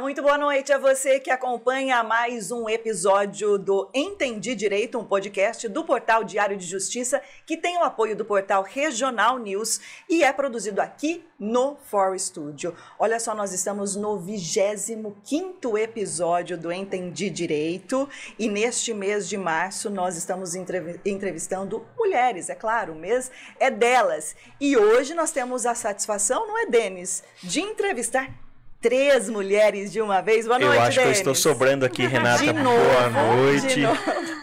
Muito boa noite a você que acompanha mais um episódio do Entendi Direito, um podcast do portal Diário de Justiça, que tem o apoio do portal Regional News e é produzido aqui no For Studio. Olha só, nós estamos no 25 episódio do Entendi Direito e neste mês de março nós estamos entrevistando mulheres, é claro, o mês é delas. E hoje nós temos a satisfação, não é, Denis, de entrevistar três mulheres de uma vez. Boa noite, Eu acho Denis. que eu estou sobrando aqui, Renata. Novo, Boa noite.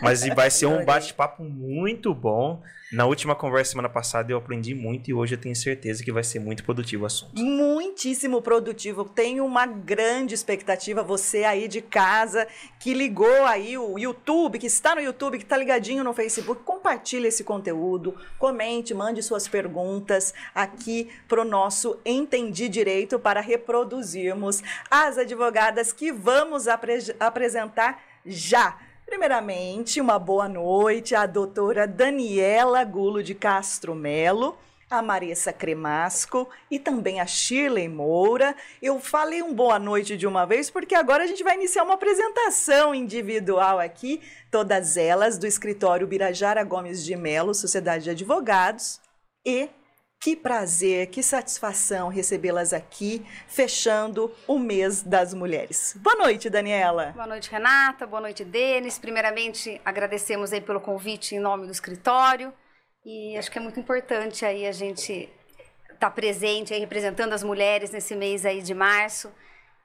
Mas vai ser um bate-papo muito bom. Na última conversa semana passada eu aprendi muito e hoje eu tenho certeza que vai ser muito produtivo o assunto. Muitíssimo produtivo. Tenho uma grande expectativa. Você aí de casa que ligou aí o YouTube, que está no YouTube, que está ligadinho no Facebook, compartilhe esse conteúdo, comente, mande suas perguntas aqui para o nosso Entendi Direito para reproduzirmos as advogadas que vamos apre apresentar já. Primeiramente, uma boa noite à doutora Daniela Gulo de Castro Melo, a Marissa Cremasco e também a Shirley Moura. Eu falei um boa noite de uma vez porque agora a gente vai iniciar uma apresentação individual aqui, todas elas do escritório Birajara Gomes de Melo, Sociedade de Advogados e que prazer, que satisfação recebê-las aqui, fechando o mês das mulheres. Boa noite, Daniela. Boa noite, Renata. Boa noite, Denis. Primeiramente, agradecemos aí pelo convite em nome do escritório. E acho que é muito importante aí a gente estar tá presente aí representando as mulheres nesse mês aí de março.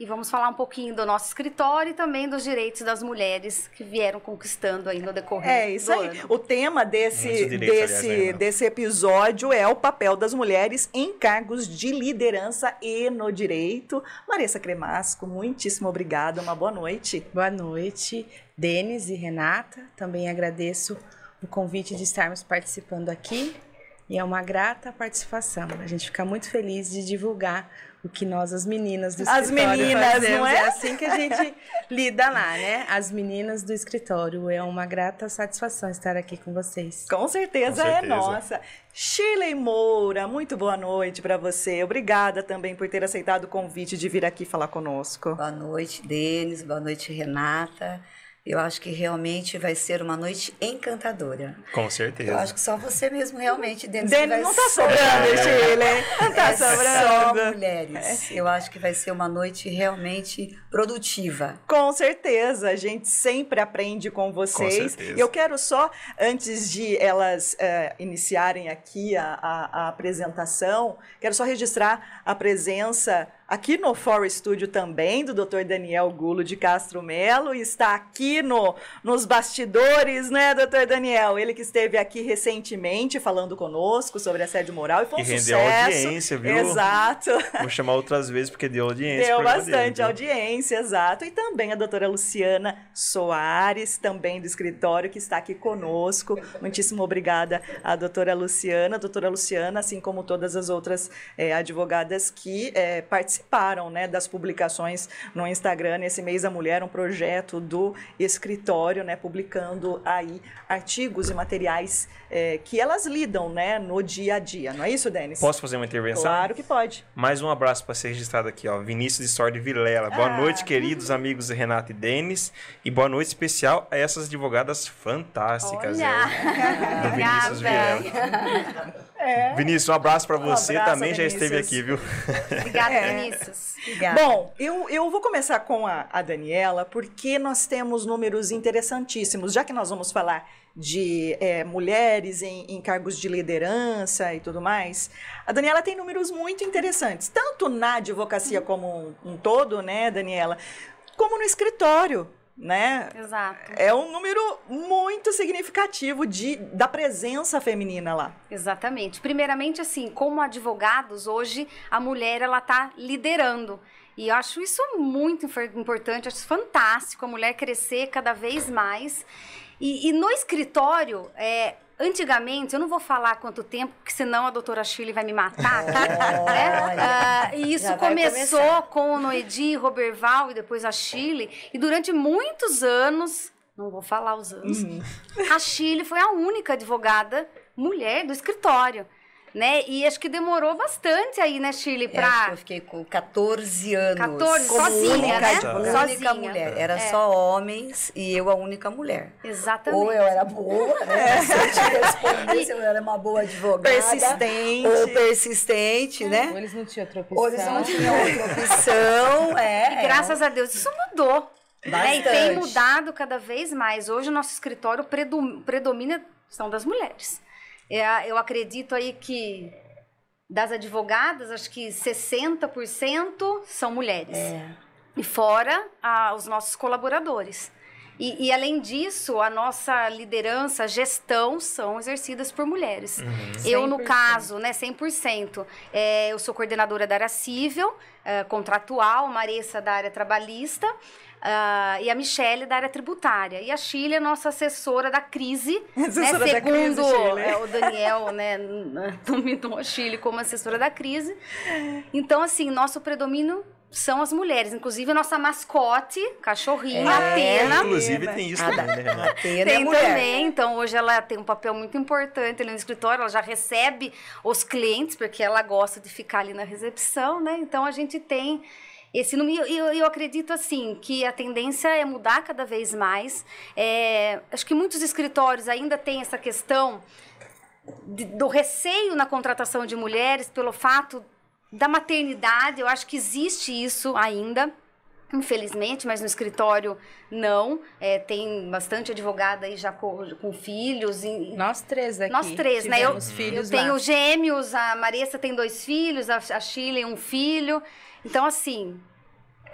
E vamos falar um pouquinho do nosso escritório e também dos direitos das mulheres que vieram conquistando aí no decorrer É isso aí. ano. O tema desse, direitos, desse, aliás, aí, né? desse episódio é o papel das mulheres em cargos de liderança e no direito. Marissa Cremasco, muitíssimo obrigada. Uma boa noite. Boa noite, Denis e Renata. Também agradeço o convite de estarmos participando aqui. E é uma grata participação. A gente fica muito feliz de divulgar o que nós, as meninas do As escritório, meninas, fazemos. não é? É assim que a gente lida lá, né? As meninas do escritório. É uma grata satisfação estar aqui com vocês. Com certeza, Com é certeza. nossa. Shirley Moura, muito boa noite para você. Obrigada também por ter aceitado o convite de vir aqui falar conosco. Boa noite, Denis. Boa noite, Renata. Eu acho que realmente vai ser uma noite encantadora. Com Eu certeza. acho que só você mesmo, realmente, Denis. Denis, vai não tá sobrando, Shirley. Não tá é só sobrando. mulheres. Eu acho que vai ser uma noite realmente produtiva. Com certeza, a gente sempre aprende com vocês. certeza. E eu quero só, antes de elas eh, iniciarem aqui a, a- a apresentação, quero só registrar a presença aqui no For Studio também do Dr. Daniel Gulo de Castro Melo. e Está aqui no, nos bastidores, né, Dr. Daniel? Ele que esteve aqui recentemente falando conosco sobre assédio moral e foi um E rendeu sucesso. audiência, viu? Exato. Vou chamar outras vezes porque deu audiência. Deu bastante dele, viu? audiência, exato. E também a doutora Luciana Soares, também do escritório, que está aqui conosco. Muitíssimo obrigada à doutora Luciana. A doutora Luciana, assim como todas as outras eh, advogadas que eh, participaram né, das publicações no Instagram nesse mês da mulher, um projeto do escritório, né, publicando aí artigos e materiais eh, que elas lidam né, no dia a dia. Não é isso, Denis? Posso fazer uma intervenção? Claro que pode. Mais um abraço para ser registrado aqui, ó. Vinícius de Sorte Vilela. Boa Ah. noite, queridos amigos Renato e Denis. E boa noite especial a essas advogadas fantásticas. Olha! é, do Vinícius Vilela. Vinícius, um abraço para você. É. abraço, Também já esteve Vinícius. aqui, viu? Obrigada, É. Vinícius. Obrigada. Bom, eu, eu vou começar com a, a Daniela, porque nós temos números interessantíssimos, já que nós vamos falar de é, mulheres em, em cargos de liderança e tudo mais. A Daniela tem números muito interessantes, tanto na advocacia como um, um todo, né, Daniela, como no escritório. Né? Exato. É um número muito significativo de, da presença feminina lá. Exatamente. Primeiramente, assim, como advogados, hoje a mulher ela está liderando. E eu acho isso muito importante, acho fantástico a mulher crescer cada vez mais. E, e no escritório, é, antigamente, eu não vou falar quanto tempo, porque senão a doutora Shirley vai me matar. aqui, né? E isso começou com o Noedi, Roberval e depois a Shirley. E durante muitos anos, não vou falar os anos, a Shirley foi a única advogada mulher do escritório. Né? E acho que demorou bastante aí, né, Shirley, É, acho que pra... eu fiquei com 14 anos. 14, como sozinha, única, né? única Sozinha. mulher. Era É. só homens e eu a única mulher. Exatamente. Ou eu era boa, né? Se eu te respondesse, eu era uma boa advogada. Persistente. Ou persistente, Ou né? eles não tinham outra Ou eles opção. não tinham outra opção. É, E graças a Deus isso mudou. Né? E tem mudado cada vez mais. Hoje o nosso escritório predom- predomina são das mulheres. É, eu acredito aí que das advogadas, acho que 60% são mulheres. É. E fora ah, os nossos colaboradores. E, e, além disso, a nossa liderança, gestão, são exercidas por mulheres. Eu, no 100%. caso, né, 100%, é, eu sou coordenadora da área civil, é, contratual, Maressa da área trabalhista, ah, e a Michele da área tributária. E a Chile é nossa assessora da crise, Assessora né, da crise, segundo Shirley. é, o Daniel, né, nominou a Chile como assessora da crise. Então, assim, nosso predomínio são as mulheres. Inclusive, a nossa mascote, cachorrinho, É, Atena. Inclusive tem isso também, né? Atena é Tem mulher. também, então hoje ela tem um papel muito importante ali no escritório, ela já recebe os clientes, porque ela gosta de ficar ali na recepção, né? Então a gente tem esse número. Eu, eu acredito assim que a tendência é mudar cada vez mais. É, acho que muitos escritórios ainda têm essa questão de- do receio na contratação de mulheres pelo fato da maternidade. Eu acho que existe isso ainda. Infelizmente, mas no escritório não. É, tem bastante advogada aí já com, com filhos. e- Nós três aqui. nós três, né? Eu, filhos eu tenho lá. gêmeos, a Marissa tem dois filhos, a, a Chile um filho. Então, assim,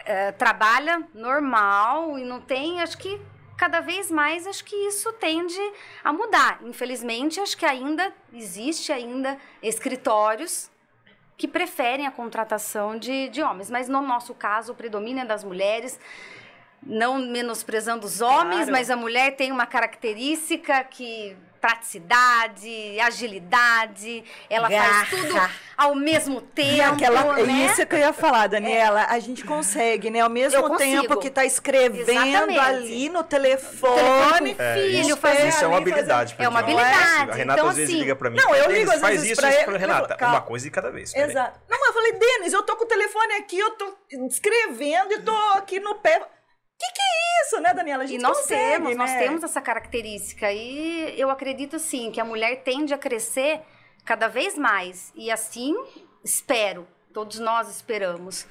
é, trabalha normal e não tem, acho que cada vez mais, acho que isso tende a mudar. Infelizmente, acho que ainda existe ainda escritórios que preferem a contratação de, de homens. Mas no nosso caso, o predomínio é das mulheres. Não menosprezando os homens, Claro. mas a mulher tem uma característica que praticidade, agilidade, ela faz Garra. tudo ao mesmo tempo, Aquela, é né? Isso que eu ia falar, Daniela. A gente consegue, né? Ao mesmo Eu consigo. tempo que tá escrevendo Exatamente. ali no Telefone telefone. É, filho, isso, fazer isso é uma habilidade. É uma ó, habilidade. A Renata Então, às vezes assim, liga pra mim. Não, eu "Denis, ligo às faz vezes isso, pra isso. Renata, calma. uma coisa de cada vez. peraí." Exato. Não, mas eu falei, Denis, eu tô com o telefone aqui, eu tô escrevendo e tô aqui no pé. Que que é isso, né, Daniela? A gente E nós consegue, temos, nós né? temos essa característica. E eu acredito, sim, que a mulher tende a crescer cada vez mais. E assim, espero, todos nós esperamos.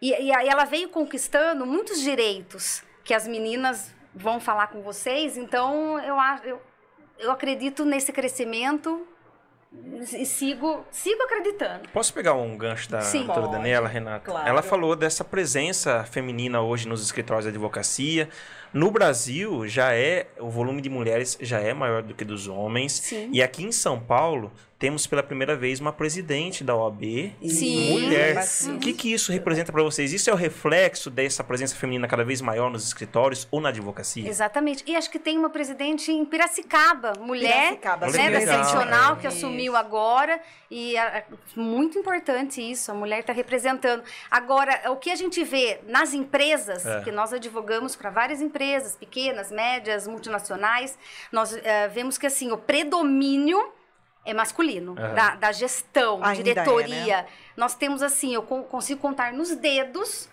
E, e aí ela veio conquistando muitos direitos que as meninas vão falar com vocês. Então, eu, eu, eu acredito nesse crescimento e sigo, sigo acreditando. Posso pegar um gancho da Sim. doutora Daniela, Renata? claro. Ela falou dessa presença feminina hoje nos escritórios de advocacia. No Brasil, já é o volume de mulheres já é maior do que dos homens. Sim. E aqui em São Paulo, temos pela primeira vez uma presidente da OAB, Sim. mulher. O que, que isso representa para vocês? Isso é o reflexo dessa presença feminina cada vez maior nos escritórios ou na advocacia? Exatamente. E acho que tem uma presidente em Piracicaba, mulher, Piracicaba, né, da seccional, é. que assumiu agora. E a- muito importante isso, a mulher está representando. Agora, o que a gente vê nas empresas, É. que nós advogamos para várias empresas, pequenas, médias, multinacionais, nós eh, vemos que assim, o predomínio é masculino, Aham. da, da gestão, Ainda é, diretoria. né? Nós temos assim, eu con- consigo contar nos dedos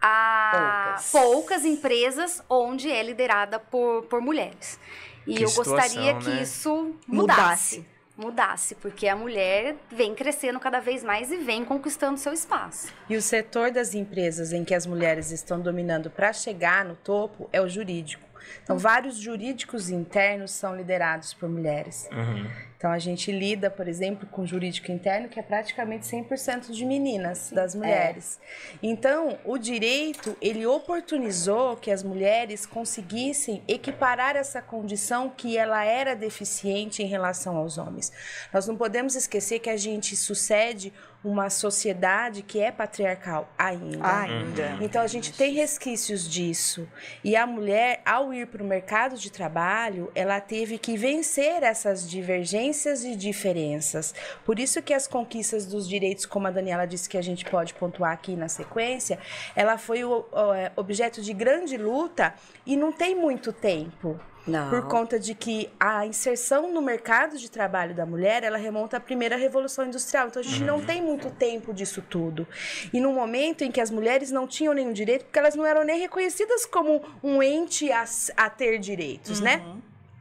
a Poucas. poucas empresas onde é liderada por, por mulheres. E Que eu gostaria situação, que né? isso Mudasse. mudasse. Mudasse, porque a mulher vem crescendo cada vez mais e vem conquistando seu espaço. E o setor das empresas em que as mulheres estão dominando para chegar no topo é o jurídico. Então, vários jurídicos internos são liderados por mulheres. Uhum. Então, a gente lida, por exemplo, com jurídico interno, que é praticamente 100% de meninas, das mulheres. Então, o direito, ele oportunizou que as mulheres conseguissem equiparar essa condição que ela era deficiente em relação aos homens. Nós não podemos esquecer que a gente sucede uma sociedade que é patriarcal ainda. Ainda. Então a gente tem resquícios disso. E a mulher, ao ir para o mercado de trabalho, ela teve que vencer essas divergências e diferenças. Por isso que as conquistas dos direitos, como a Daniela disse que a gente pode pontuar aqui na sequência, ela foi o, o, é, objeto de grande luta e não tem muito tempo. Não. por conta de que a inserção no mercado de trabalho da mulher, ela remonta à primeira revolução industrial. Então a gente não tem muito tempo disso tudo. E no momento em que as mulheres não tinham nenhum direito, porque elas não eram nem reconhecidas como um ente a, a ter direitos, né?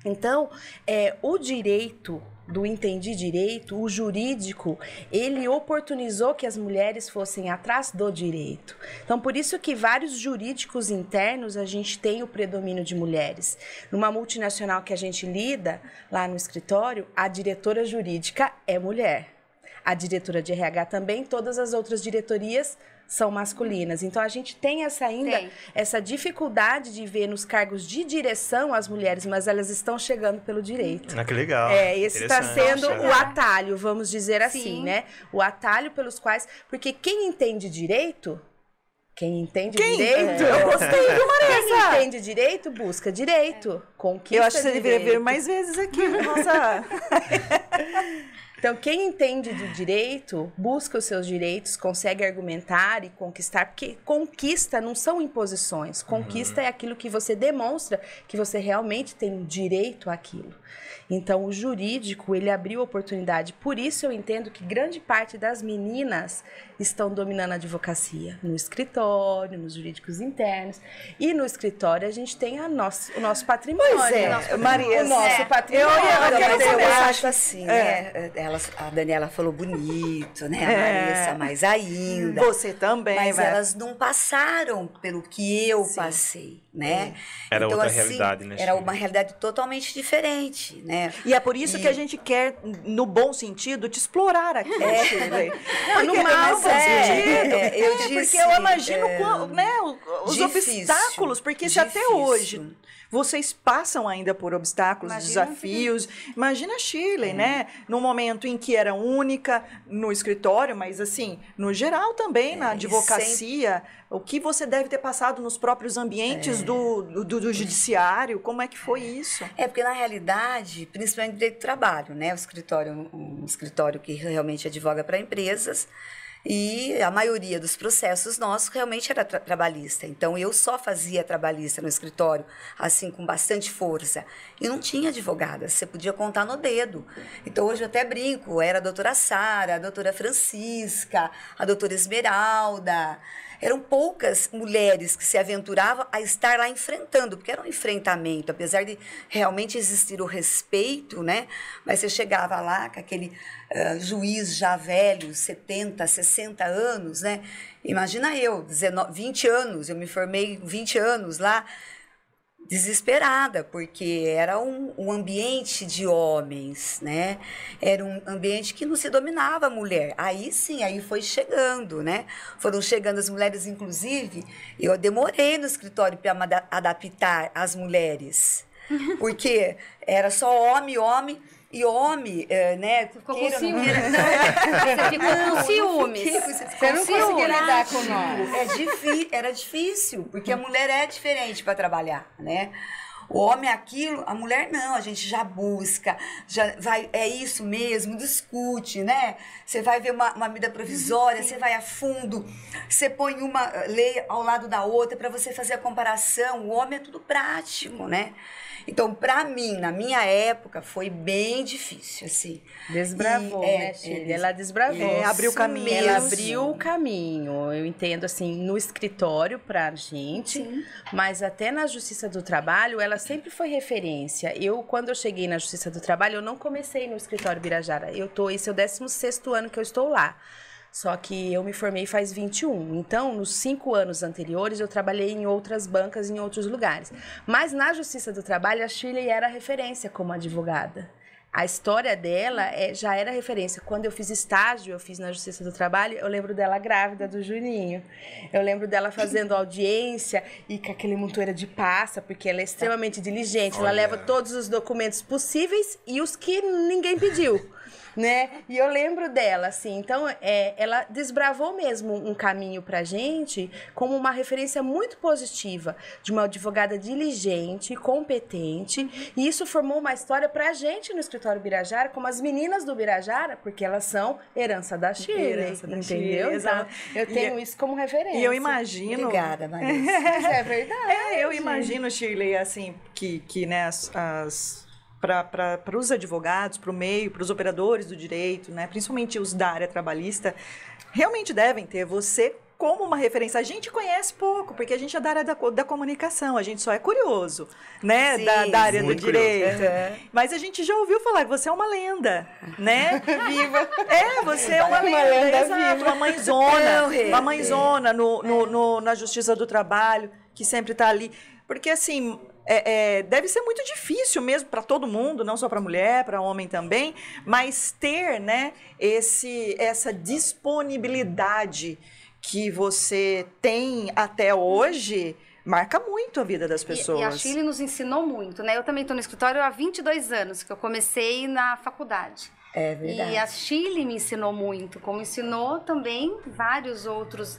Então, é, o direito do entendi direito, o jurídico, ele oportunizou que as mulheres fossem atrás do direito. Então, por isso que vários jurídicos internos a gente tem o predomínio de mulheres. Numa multinacional que a gente lida lá no escritório, a diretora jurídica é mulher. A diretora de RH também, todas as outras diretorias são masculinas. Então a gente tem essa ainda Tem. essa dificuldade de ver nos cargos de direção as mulheres, mas elas estão chegando pelo direito. Ah, que legal. É, esse está sendo o atalho, vamos dizer assim, Sim. né? O atalho pelos quais. Porque quem entende direito. Quem entende Quem? direito. Eu gostei, Quem Marisa? entende direito, busca direito. Conquista Eu acho que você deveria vir mais vezes aqui. Nossa. Então, quem entende de direito, busca os seus direitos, consegue argumentar e conquistar, porque conquista não são imposições. Conquista é aquilo que você demonstra que você realmente tem direito àquilo. Então, o jurídico, ele abriu oportunidade. Por isso, eu entendo que grande parte das meninas estão dominando a advocacia. No escritório, nos jurídicos internos. E no escritório, a gente tem a nosso, o nosso patrimônio. Pois é, Nosso- Maria, O nosso é. patrimônio. Eu eu eu saber, acho assim, É. né? Ela, a Daniela falou bonito, né? A É. Marissa mais ainda. Você também, Mas vai. elas não passaram pelo que eu Sim. passei, né? Era outra realidade, né, Era uma realidade totalmente diferente, né? E é por isso que a gente quer, no bom sentido, te explorar aqui, Shirley. Não, no bom é, é, eu É, porque disse, eu imagino é, qual- né, os difícil, obstáculos, porque se até difícil. hoje vocês passam ainda por obstáculos, Imagina desafios. Imagina a Shirley, né? Num momento em que era única no escritório, mas assim, no geral também, na e advocacia, o que você deve ter passado nos próprios ambientes do, do, do judiciário, como é que foi isso? É porque na realidade, principalmente direito do trabalho, né? O escritório, um escritório que realmente advoga para empresas e a maioria dos processos nossos realmente era tra- trabalhista. Então eu só fazia trabalhista no escritório, assim com bastante força. E não tinha advogada, você podia contar no dedo. Então hoje eu até brinco, era a doutora Sara, a doutora Francisca, a doutora Esmeralda. Eram poucas mulheres que se aventuravam a estar lá enfrentando, porque era um enfrentamento, apesar de realmente existir o respeito, né? Mas você chegava lá com aquele ah, juiz já velho, 70, 60 anos, né? Imagina eu, 19, 20 anos, eu me formei com 20 anos lá, desesperada, porque era um, um ambiente de homens, né? Era um ambiente que não se dominava a mulher. Aí sim, aí foi chegando, né? Foram chegando as mulheres, inclusive, eu demorei no escritório para adaptar às mulheres. Porque era só homem, homem, e homem, eh, né? Ficou com queira não ciúme. queira, Você ficou Não, com ciúmes. fiquei com- Você não conseguia lidar com nós. é era difícil, porque a mulher é diferente para trabalhar, né? O homem é aquilo, a mulher não, a gente já busca, já vai, é isso mesmo, discute, né? Você vai ver uma, uma medida provisória, você vai a fundo, você põe uma lei ao lado da outra para você fazer a comparação. O homem é tudo prático, né? Então, para mim, na minha época, foi bem difícil, assim. Desbravou, E, é, né, é, Ela desbravou. É, abriu Isso caminho. Ela mesmo. abriu o caminho, eu entendo assim, no escritório pra gente, mas até na Justiça do Trabalho, ela sempre foi referência. Eu, quando eu cheguei na Justiça do Trabalho, eu não comecei no escritório Birajara. Eu tô, esse é o 16º ano que eu estou lá. Só que eu me formei faz 21. Então, nos cinco anos anteriores, eu trabalhei em outras bancas, em outros lugares. Mas na Justiça do Trabalho, a Shirley era referência como advogada. A história dela é, já era referência. Quando eu fiz estágio, eu fiz na Justiça do Trabalho, eu lembro dela grávida do Juninho. Eu lembro dela fazendo audiência e com aquele montoeira de passa, porque ela é extremamente diligente. Ela Olha. leva todos os documentos possíveis e os que ninguém pediu. Né? E eu lembro dela, assim. Então, é, ela desbravou mesmo um caminho pra gente como uma referência muito positiva de uma advogada diligente, competente. E isso formou uma história pra gente no escritório Birajara, como as meninas do Birajara, porque elas são herança da Chile, Herança da entendeu? Chile, Então, exato. eu tenho E- isso como referência. E eu imagino. Obrigada, Marisa. Mas é verdade. É, eu imagino, Shirley, assim, que, que né, as, as para os advogados, para o meio, para os operadores do direito, né, principalmente os da área trabalhista, realmente devem ter você como uma referência. A gente conhece pouco, porque a gente é da área da, da comunicação, a gente só é curioso, né, Sim, da, da área do direito. Mas a gente já ouviu falar que você é uma lenda, né? Viva. É, você é uma Uma lenda, lenda exato, viva. uma mãezona, Rê, uma mãezona no, no, no- na Justiça do Trabalho, que sempre está ali. Porque, assim, é- é, deve ser muito difícil mesmo para todo mundo, não só para mulher, para homem também, mas ter, né, esse, essa disponibilidade que você tem até hoje marca muito a vida das E- pessoas. E, a Chile nos ensinou muito, né? Eu também estou no escritório há 22 anos, que eu comecei na faculdade. É verdade. E a Chile me ensinou muito, como ensinou também vários outros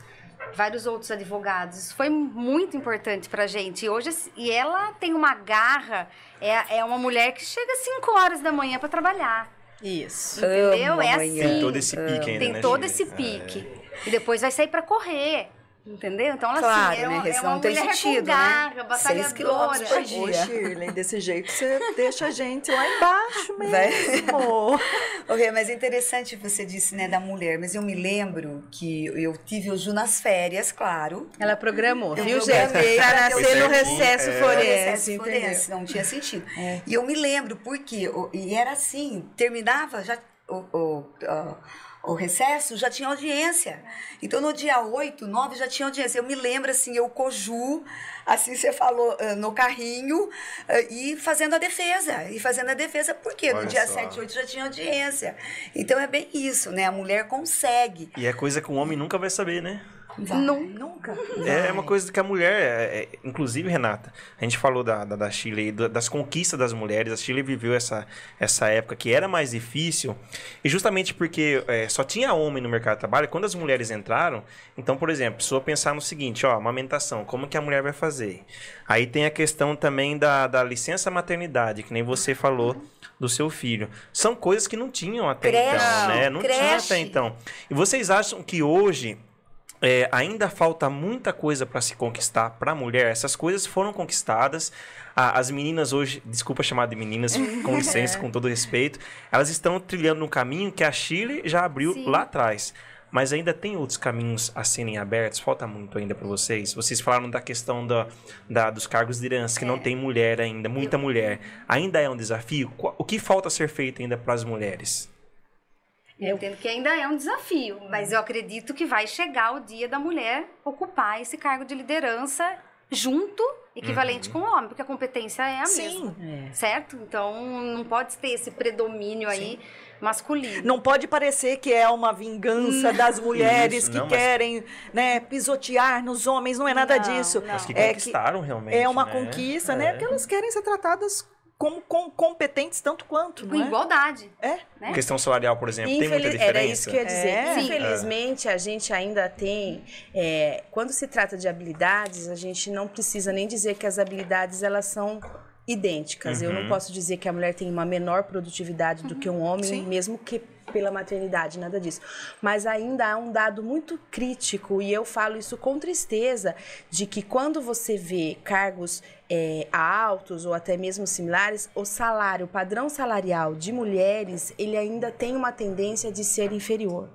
vários outros advogados. Isso foi muito importante pra gente. E hoje e ela tem uma garra, é, é uma mulher que chega às 5 horas da manhã para trabalhar. Isso. Entendeu? Amo É amanhã. assim. Tem todo esse pique ainda, Tem né, todo esse pique. E depois vai sair para correr. Entendeu? Então, ela Claro, assim, é, né? uma- Porque é uma não tem mulher sentido, né? Seis quilômetros por dia. Ô, Shirley, desse jeito você deixa a gente lá embaixo Vai. mesmo. Ok, mas é interessante você disse, né, da mulher, mas eu me lembro que eu tive o Ju nas férias, claro. Ela programou, Eu viu, gente? Pra nascer no recesso É. forense, Recesso entendeu? forense, não tinha sentido. E eu me lembro, porque, o- e era assim, terminava já o, o, ó, o recesso, já tinha audiência. Então, no dia 8, 9, já tinha audiência. Eu me lembro, assim, eu coju, assim você falou, ah, no carrinho, ah, e fazendo a defesa. E fazendo a defesa, porque no dia só. 7, 8 já tinha audiência. Então, é bem isso, né? A mulher consegue. E é coisa que o homem nunca vai saber, né? Vai. Nunca. É uma coisa que a mulher, é- é- inclusive, Renata, a gente falou da, da, da Chile, da- das conquistas das mulheres. A Chile viveu essa, essa época que era mais difícil, e justamente porque é, só tinha homem no mercado de trabalho, quando as mulheres entraram, então, por exemplo, a pessoa pensar no seguinte: ó, amamentação, como que a mulher vai fazer? Aí tem a questão também da, da licença maternidade, que nem você falou do seu filho. São coisas que não tinham até Creche, então, né? Não tinha creche. até então. E vocês acham que hoje é, ainda falta muita coisa para se conquistar para a mulher. Essas coisas foram conquistadas. As meninas hoje, desculpa chamar de meninas, com licença, com todo respeito, elas estão trilhando um caminho que a Chile já abriu Sim. lá atrás. Mas ainda tem outros caminhos a serem abertos? Falta muito ainda para vocês? Vocês falaram da questão da, da- dos cargos de herança, que não tem mulher ainda, muita mulher. Ainda é um desafio? O que falta ser feito ainda para as mulheres? Eu entendo que ainda é um desafio, mas eu acredito que vai chegar o dia da mulher ocupar esse cargo de liderança junto, equivalente com o homem, porque a competência é a Sim. mesma. Certo? Então não pode ter esse predomínio aí masculino. Não pode parecer que é uma vingança das mulheres Isso, que não, mas- querem né, pisotear nos homens, não é nada Não, disso. não. Mas que É conquistaram realmente. É uma né? conquista, né? É. Porque elas querem ser tratadas como com- competentes tanto quanto, Com não é? igualdade. É. Né? Questão salarial, por exemplo, tem muita Infeliz- diferença? Era isso que eu ia dizer. É. Infelizmente, a gente ainda tem. é, quando se trata de habilidades, a gente não precisa nem dizer que as habilidades elas são idênticas. Eu Uhum. não posso dizer que a mulher tem uma menor produtividade do que um homem, Sim. mesmo que pela maternidade, nada disso. Mas ainda há um dado muito crítico, e eu falo isso com tristeza, de que quando você vê cargos é, altos ou até mesmo similares, o salário, o padrão salarial de mulheres, ele ainda tem uma tendência de ser inferior.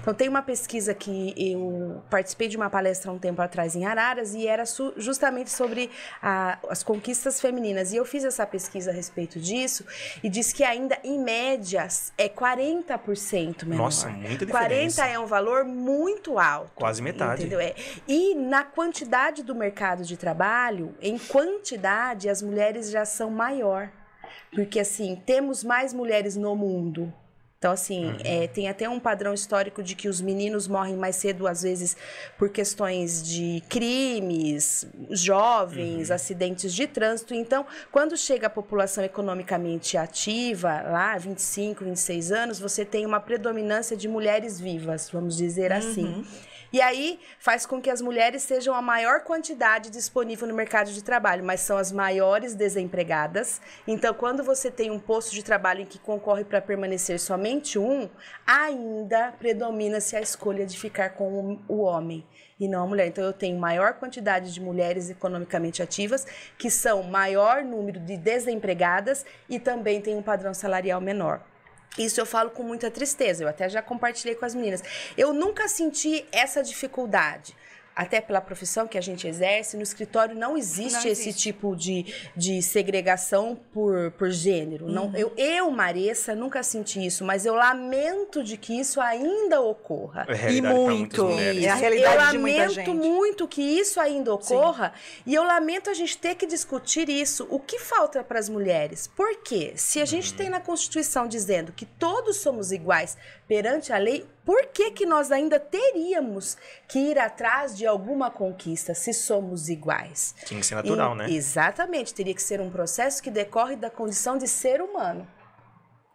Então tem uma pesquisa que eu participei de uma palestra um tempo atrás em Araras e era justamente sobre a- as conquistas femininas. E eu fiz essa pesquisa a respeito disso e diz que ainda, em média, é 40% menor. Nossa, muita 40 diferença. é um valor muito alto. Quase metade. Entendeu? É. E na quantidade do mercado de trabalho, em quantidade, as mulheres já são maior. Porque, assim, temos mais mulheres no mundo. Então, assim, uhum. é, tem até um padrão histórico de que os meninos morrem mais cedo, às vezes, por questões de crimes, jovens, uhum. acidentes de trânsito. Então, quando chega a população economicamente ativa, lá, 25, 26 anos, você tem uma predominância de mulheres vivas, vamos dizer assim. Uhum. E aí faz com que as mulheres sejam a maior quantidade disponível no mercado de trabalho, mas são as maiores desempregadas. Então, quando você tem um posto de trabalho em que concorre para permanecer somente um, ainda predomina-se a escolha de ficar com o homem e não a mulher. Então, eu tenho maior quantidade de mulheres economicamente ativas, que são maior número de desempregadas e também tem um padrão salarial menor. Isso eu falo com muita tristeza, eu até já compartilhei com as meninas. Eu nunca senti essa dificuldade até pela profissão que a gente exerce, no escritório não existe, não existe. esse tipo de, de segregação por, por gênero. Uhum. Não, eu, eu, Maressa, nunca senti isso, mas eu lamento de que isso ainda ocorra. É e muito. É a realidade eu de muita gente. lamento muito que isso ainda ocorra Sim. e eu lamento a gente ter que discutir isso. O que falta para as mulheres? Por quê? Se a gente uhum. tem na Constituição dizendo que todos somos iguais perante a lei, por que, que nós ainda teríamos que ir atrás de alguma conquista se somos iguais? Tinha que ser natural, e, né? Exatamente, teria que ser um processo que decorre da condição de ser humano.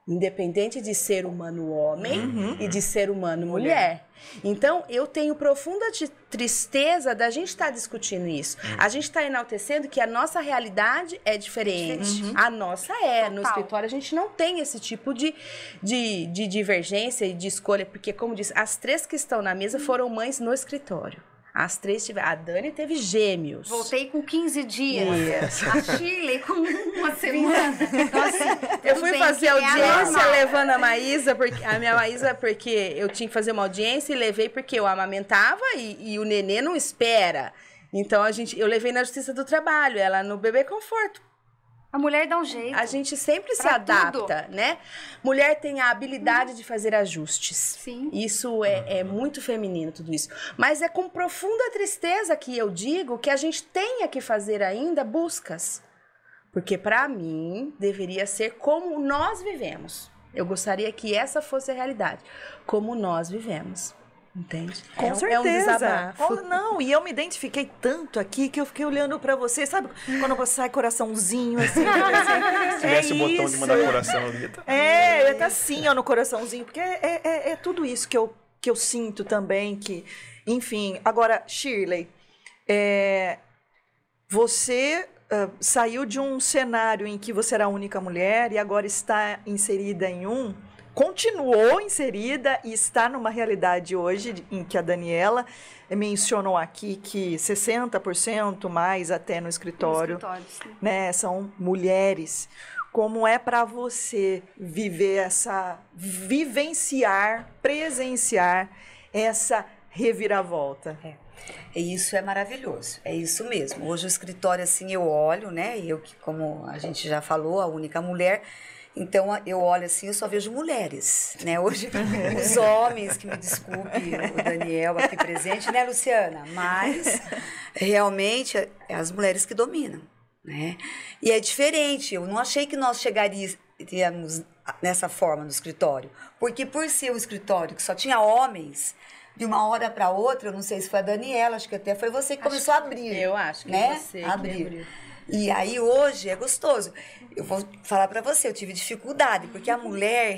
Independente de ser humano homem uhum. e de ser humano mulher. mulher. Então, eu tenho profunda tristeza da gente estar tá discutindo isso. Uhum. A gente está enaltecendo que a nossa realidade é diferente. Uhum. A nossa é. Total. No escritório, a gente não tem esse tipo de, de, de divergência e de escolha, porque, como disse, as três que estão na mesa foram mães no escritório. As três tiveram. A Dani teve gêmeos. Voltei com 15 dias. A Shirley com uma semana. Então, assim, eu fui fazer audiência levando a Maísa, porque, a minha Maísa, porque eu tinha que fazer uma audiência e levei porque eu amamentava e, e o nenê não espera. Então a gente, eu levei na Justiça do Trabalho, ela no bebê conforto. A mulher dá um jeito. A gente sempre se adapta, tudo. né? Mulher tem a habilidade de fazer ajustes. Sim. Isso é, é, muito feminino, tudo isso. Mas é com profunda tristeza que eu digo que a gente tenha que fazer ainda buscas. Porque, para mim, deveria ser como nós vivemos. Eu gostaria que essa fosse a realidade. Como nós vivemos. Entende? Com é, certeza. É um desabafo. Oh, não, e eu me identifiquei tanto aqui que eu fiquei olhando para você, sabe? Quando você sai coraçãozinho assim. assim Se tivesse é o botão de mandar coração ali. Tá... É, eu tá assim, ó, no coraçãozinho, porque é, é, é, tudo isso que eu, que eu sinto também, que, enfim. Agora, Shirley, é, você uh, saiu de um cenário em que você era a única mulher e agora está inserida em um continuou inserida e está numa realidade hoje em que a Daniela mencionou aqui que 60% mais até no escritório, no escritório né, são mulheres. Como é para você viver essa vivenciar, presenciar essa reviravolta? É. E isso é maravilhoso, é isso mesmo. Hoje o escritório assim eu olho, né? Eu que como a gente já falou, a única mulher, então eu olho assim, eu só vejo mulheres, né? Hoje os homens, que me desculpe, o Daniel aqui presente, né, Luciana? Mas realmente é as mulheres que dominam, né? E é diferente. Eu não achei que nós chegaríamos nessa forma no escritório, porque por ser um escritório que só tinha homens, de uma hora para outra, eu não sei se foi a Daniela, acho que até foi você que começou acho, a abrir. Eu acho que né? você abrir. Que abriu. E aí hoje é gostoso. Eu vou falar para você, eu tive dificuldade, porque a mulher,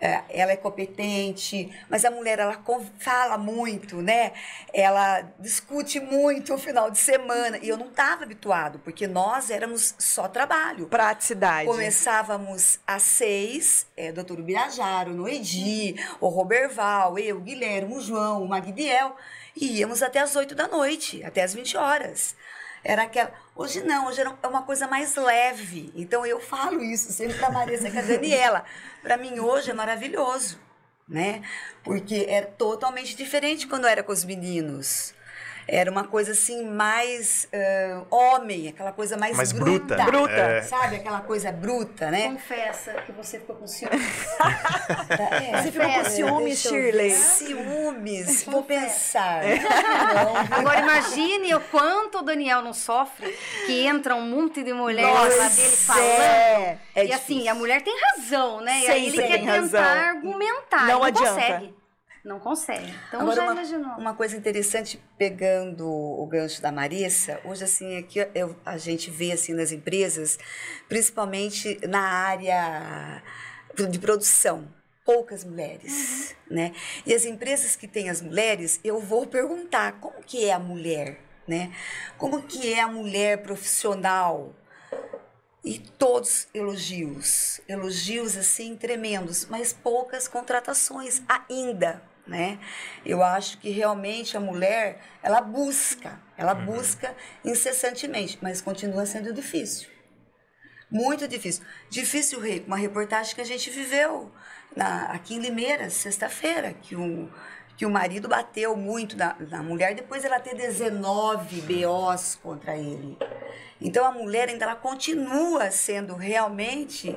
é, ela é competente, mas a mulher ela fala muito, né? Ela discute muito o final de semana e eu não estava habituado, porque nós éramos só trabalho. Praticidade. Começávamos às seis, é, doutor Birajaro, Noedi, o Roberval, eu, o Guilherme, o João, o Magdiel, e íamos até as oito da noite, até as 20 horas. Era aquela. Hoje não, hoje é uma coisa mais leve. Então eu falo isso sempre para Marisa com a Daniela. Para mim hoje é maravilhoso, né? Porque é totalmente diferente quando era com os meninos. Era uma coisa assim mais uh, homem, aquela coisa mais, mais bruta. Bruta. bruta. É. Sabe? Aquela coisa bruta, né? Confessa que você ficou com ciúmes. É, Você ficou com ciúmes. Shirley? Ciúmes. Vou pensar. É. Não, Agora imagine o quanto o Daniel não sofre, que entra um monte de mulher lá dele falando. é. É e assim, difícil. a mulher tem razão, né? e aí ele Sempre quer tentar razão. argumentar. Não não adianta. consegue. Não consegue. Então Agora, já uma, imaginou. uma coisa interessante, pegando o gancho da Marissa, hoje, assim, aqui eu, a gente vê, assim, nas empresas, principalmente na área de produção, poucas mulheres, né? E as empresas que têm as mulheres, eu vou perguntar, como que é a mulher, né? Como que é a mulher profissional? E todos elogios, elogios assim tremendos, mas poucas contratações ainda, né? Eu acho que realmente a mulher, ela busca, ela busca incessantemente, mas continua sendo difícil. Muito difícil. Difícil, Rei, uma reportagem que a gente viveu na, aqui em Limeira, sexta-feira, que o, que o marido bateu muito na, na mulher depois ela ter 19 BOs contra ele. Então a mulher ainda ela continua sendo realmente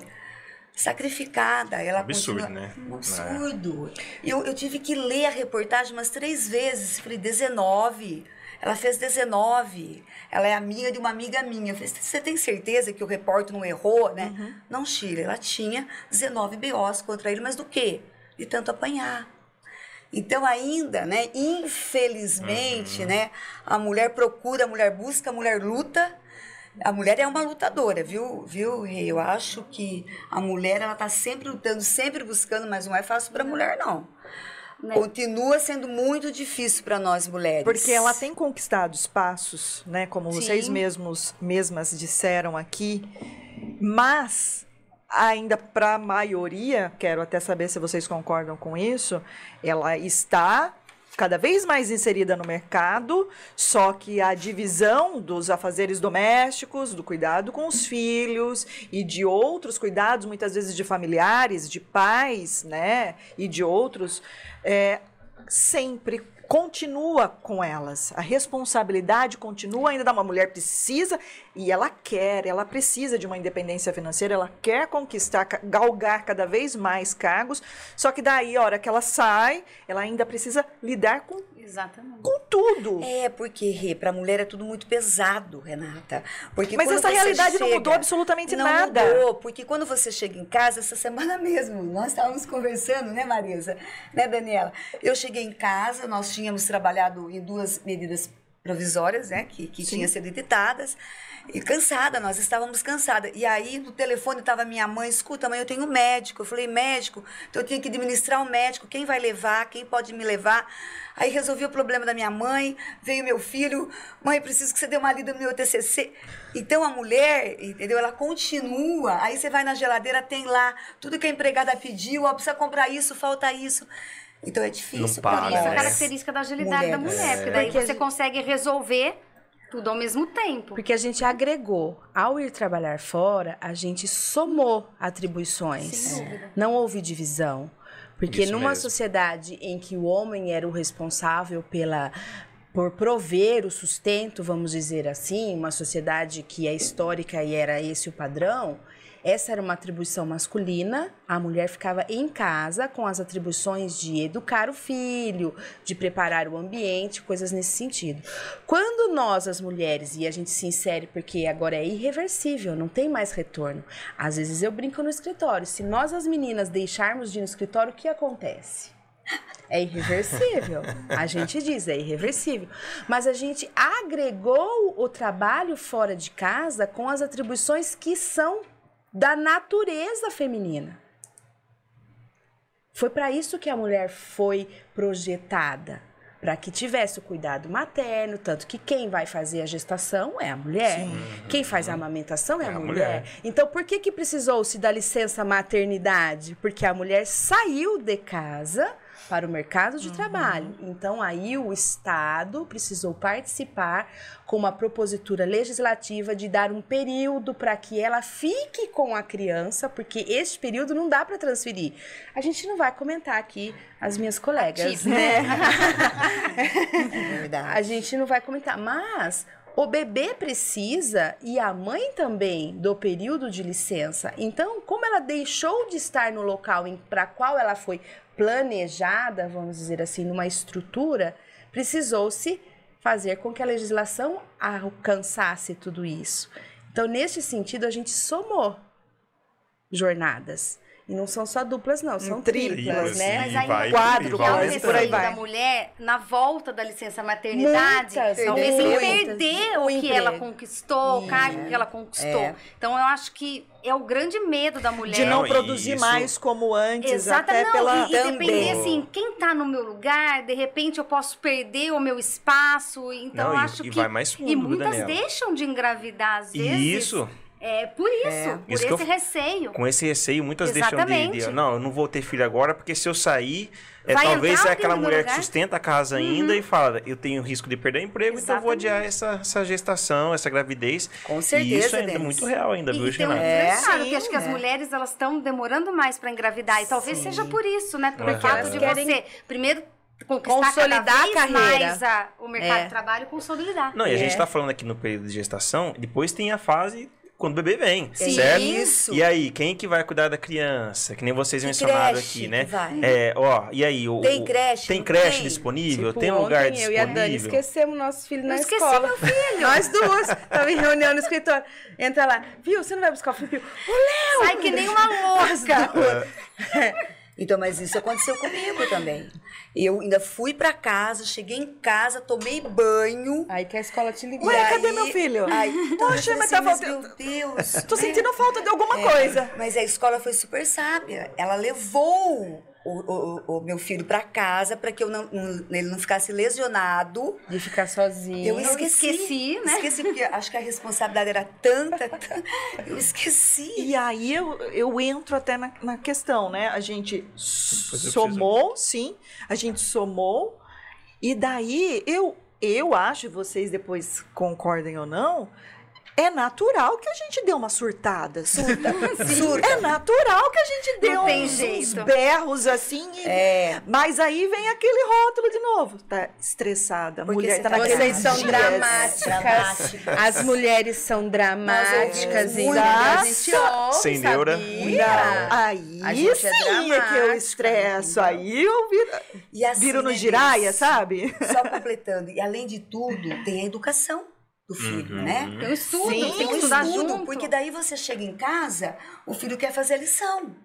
sacrificada. Ela Absurdo, continua, né? Um absurdo. Eu, eu tive que ler a reportagem umas três vezes. Falei, 19. Ela fez 19. Ela é amiga de uma amiga minha. Eu falei, você tem certeza que o repórter não errou, né? Não, Chile, ela tinha 19 BOs contra ele, mas do quê? De tanto apanhar. Então, ainda, né, infelizmente, né, a mulher procura, a mulher busca, a mulher luta. A mulher é uma lutadora, viu, viu, Rei? Eu acho que a mulher, ela tá sempre lutando, sempre buscando, mas não é fácil para a mulher, não. Né? Continua sendo muito difícil para nós mulheres. Porque ela tem conquistado espaços, né? Como vocês Sim. mesmos mesmas disseram aqui, mas ainda para a maioria, quero até saber se vocês concordam com isso, ela está cada vez mais inserida no mercado, só que a divisão dos afazeres domésticos, do cuidado com os filhos e de outros cuidados, muitas vezes de familiares, de pais, né, e de outros, é, sempre continua com elas. A responsabilidade continua ainda da uma mulher precisa e ela quer, ela precisa de uma independência financeira, ela quer conquistar, galgar cada vez mais cargos. Só que daí, a hora que ela sai, ela ainda precisa lidar com, Exatamente. com tudo. É, porque, Rê, pra mulher é tudo muito pesado, Renata. Porque Mas essa realidade não chega- mudou absolutamente não nada. mudou, porque quando você chega em casa, essa semana mesmo, nós estávamos conversando, né, Marisa? Né, Daniela? Eu cheguei em casa, nós tínhamos trabalhado em duas medidas provisórias, né, que, que tinham sido editadas, e cansada, nós estávamos cansadas. E aí, no telefone estava minha mãe, escuta, mãe, eu tenho um médico. Eu falei, médico? Então eu tinha que administrar o médico, quem vai levar, quem pode me levar? Aí resolvi o problema da minha mãe, veio meu filho, mãe, preciso que você dê uma lida no meu TCC. Então a mulher, entendeu? Ela continua. Aí você vai na geladeira, tem lá tudo que a empregada pediu, ó, precisa comprar isso, falta isso. Então é difícil Não para Essa é a né? característica da agilidade da Mulheres. mulher, porque daí Porque você gente- consegue resolver tudo ao mesmo tempo. Porque a gente agregou. Ao ir trabalhar fora, a gente somou atribuições. Sem dúvida. Não houve divisão. Porque Isso numa mesmo. sociedade em que o homem era o responsável pela por prover o sustento, vamos dizer assim, uma sociedade que é histórica e era esse o padrão, essa era uma atribuição masculina, a mulher ficava em casa com as atribuições de educar o filho, de preparar o ambiente, coisas nesse sentido. Quando nós, as mulheres, e a gente se insere porque agora é irreversível, não tem mais retorno. Às vezes eu brinco no escritório, se nós, as meninas, deixarmos de ir no escritório, o que acontece? É irreversível. A gente diz, é irreversível. Mas a gente agregou o trabalho fora de casa com as atribuições que são da natureza feminina. Foi para isso que a mulher foi projetada, para que tivesse o cuidado materno, tanto que quem vai fazer a gestação é a mulher, quem faz a amamentação é, a, mulher. Então, por que que precisou-se da licença maternidade? Porque a mulher saiu de casa para o mercado de trabalho. Então, aí o Estado precisou participar com uma propositura legislativa de dar um período para que ela fique com a criança, porque este período não dá para transferir. A gente não vai comentar aqui as minhas colegas, Tipo, né? É. A gente não vai comentar, mas o bebê precisa e a mãe também do período de licença. Então, como ela deixou de estar no local para qual ela foi planejada, vamos dizer assim, numa estrutura, precisou-se fazer com que a legislação alcançasse tudo isso. Então, neste sentido, a gente somou jornadas. E não são só duplas, não, são Triplas, triplas, né? Mas aí vai, quádruplas, vai É por aí vai. da mulher na volta da licença maternidade, Muitas, talvez muitas. perder o, O que emprego. ela conquistou, o cargo que ela conquistou. É. Então eu acho que é o grande medo da mulher. De não Não, e produzir isso- mais como antes, Exatamente, até não, pela... e, e depender assim, quem tá no meu lugar, de repente eu posso perder o meu espaço, então Não, eu e- acho e que vai mais fundo, e muitas Daniela. deixam de engravidar às vezes. E isso, É por isso, É. por Isso esse eu- receio. com esse receio, muitas deixam de, Exatamente. de. Não, eu não vou ter filho agora, porque se eu sair. É, Vai talvez é aquela mulher que lugar? Uhum. sustenta a casa ainda e fala: eu tenho risco de perder o emprego, então eu vou adiar essa, essa gestação, essa gravidez. Com e certeza, isso ainda é muito real, ainda, E, viu, e um? É. detalhe, que acho que as é. mulheres elas estão demorando mais para engravidar. E talvez Sim. seja por isso, né? Pelo Aham. fato de querem você, primeiro, conquistar consolidar cada a carreira. mais a- o mercado É. de trabalho e consolidar. Não, e a gente É. tá falando aqui no período de gestação, depois tem a fase quando o bebê vem, Sim. certo? Isso. E aí, quem que vai cuidar da criança? Que nem vocês mencionaram creche aqui, né? vai? É, ó, e aí, o, Tem creche, Tem creche tem? disponível? Tipo, tem lugar ontem eu e a disponível? Dani esquecemos nosso filho na Eu esqueci escola. meu filho. Nós duas. Estamos em reunião no escritório. Entra lá. Viu, você não vai buscar o filho? O Léo! Sai que nem uma louca. Então, mas isso aconteceu comigo também. Eu ainda fui pra casa, cheguei em casa, tomei banho. Aí que a escola te ligou. Ué, e cadê aí- meu filho? Aí, Poxa, mas falei tá assim, faltando- Meu Deus. Tô né? sentindo falta de alguma É, coisa. Mas a escola foi super sábia. Ela levou o, o- o meu filho pra casa para que eu não, não- ele não ficasse lesionado. De ficar sozinho. Eu Eu esqueci. esqueci, né? Esqueci, porque acho que a responsabilidade era tanta. tanta eu esqueci. E aí eu, eu entro até na, na questão, né? A gente somou, sim, a gente somou, e daí eu, eu acho, e vocês depois concordem ou não, é natural que a gente dê uma surtada. Surta. Surta. É natural que a gente dê uns, uns berros assim. e- É. Mas aí vem aquele rótulo de novo. Tá estressada. Porque mulher você tá tá naquele Vocês são dramáticas. Dramáticas. As mulheres são dramáticas. Nós e a gente ouve, Sem neura. aí A gente é sim é que eu estresso. Aí eu viro, E assim, viro no né, giraia, sabe? Só completando. E além de tudo, tem a educação do filho, Uhum. né? Tem um estudo, Sim, tem que um estudar estudo, junto. Porque daí você chega em casa, o filho quer fazer a lição.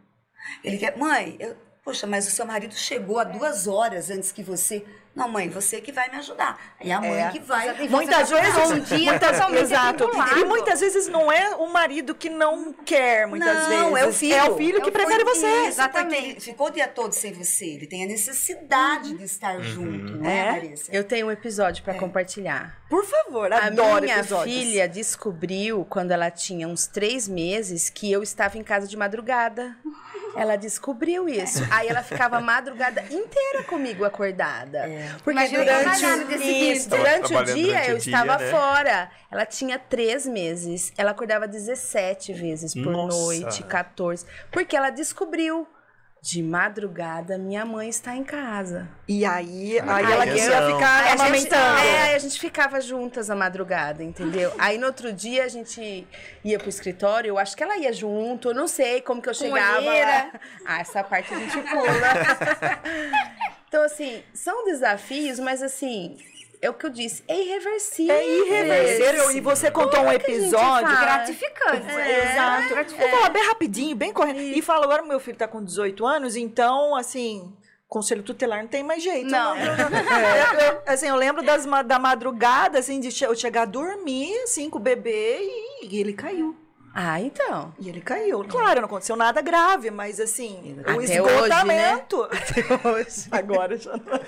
Ele quer, mãe, eu, poxa, mas o seu marido chegou há duas horas antes que você. Não, mãe, você que vai me ajudar. É a mãe É. que vai. Muitas tá vezes, um dia muitas, exato. vinculado. E muitas vezes não é o marido que não quer, muitas não, vezes. é o filho. É o filho É que o prefere Porque você. Exatamente. ficou o dia todo sem você. Ele tem a necessidade de estar junto, né, É. Larissa? Eu tenho um episódio para compartilhar. Por favor, A adoro minha episódios. filha descobriu, quando ela tinha uns três meses, que eu estava em casa de madrugada. Ela descobriu isso. Aí ela ficava a madrugada inteira comigo acordada. Porque Imagina durante, isso, durante o dia durante o eu dia, estava né? fora. Ela tinha três meses. Ela acordava 17 vezes por Nossa. noite, 14. Porque ela descobriu. De madrugada, minha mãe está em casa. E aí, aí ela queria ficar Aí a gente, amamentando. é, aí a gente ficava juntas a madrugada, entendeu? Aí no outro dia a gente ia pro escritório, eu acho que ela ia junto, eu não sei como que eu chegava olheira. lá. Ah, essa parte a gente pula. então, assim, são desafios, mas assim, é o que eu disse, é irreversível. É irreversível. E você contou um a gente episódio. Gratificante. É, Exato. Vou falar bem rapidinho, bem correndo. E fala, agora meu filho tá com 18 anos, então, assim, conselho tutelar não tem mais jeito. Não. né? É, eu, assim, eu lembro das, da madrugada, assim, de eu chegar a dormir, assim, com o bebê e, e ele caiu. Ah, então. E ele caiu. Claro, não aconteceu nada grave, mas assim, o Até hoje, né? esgotamento. Até hoje. Agora já não.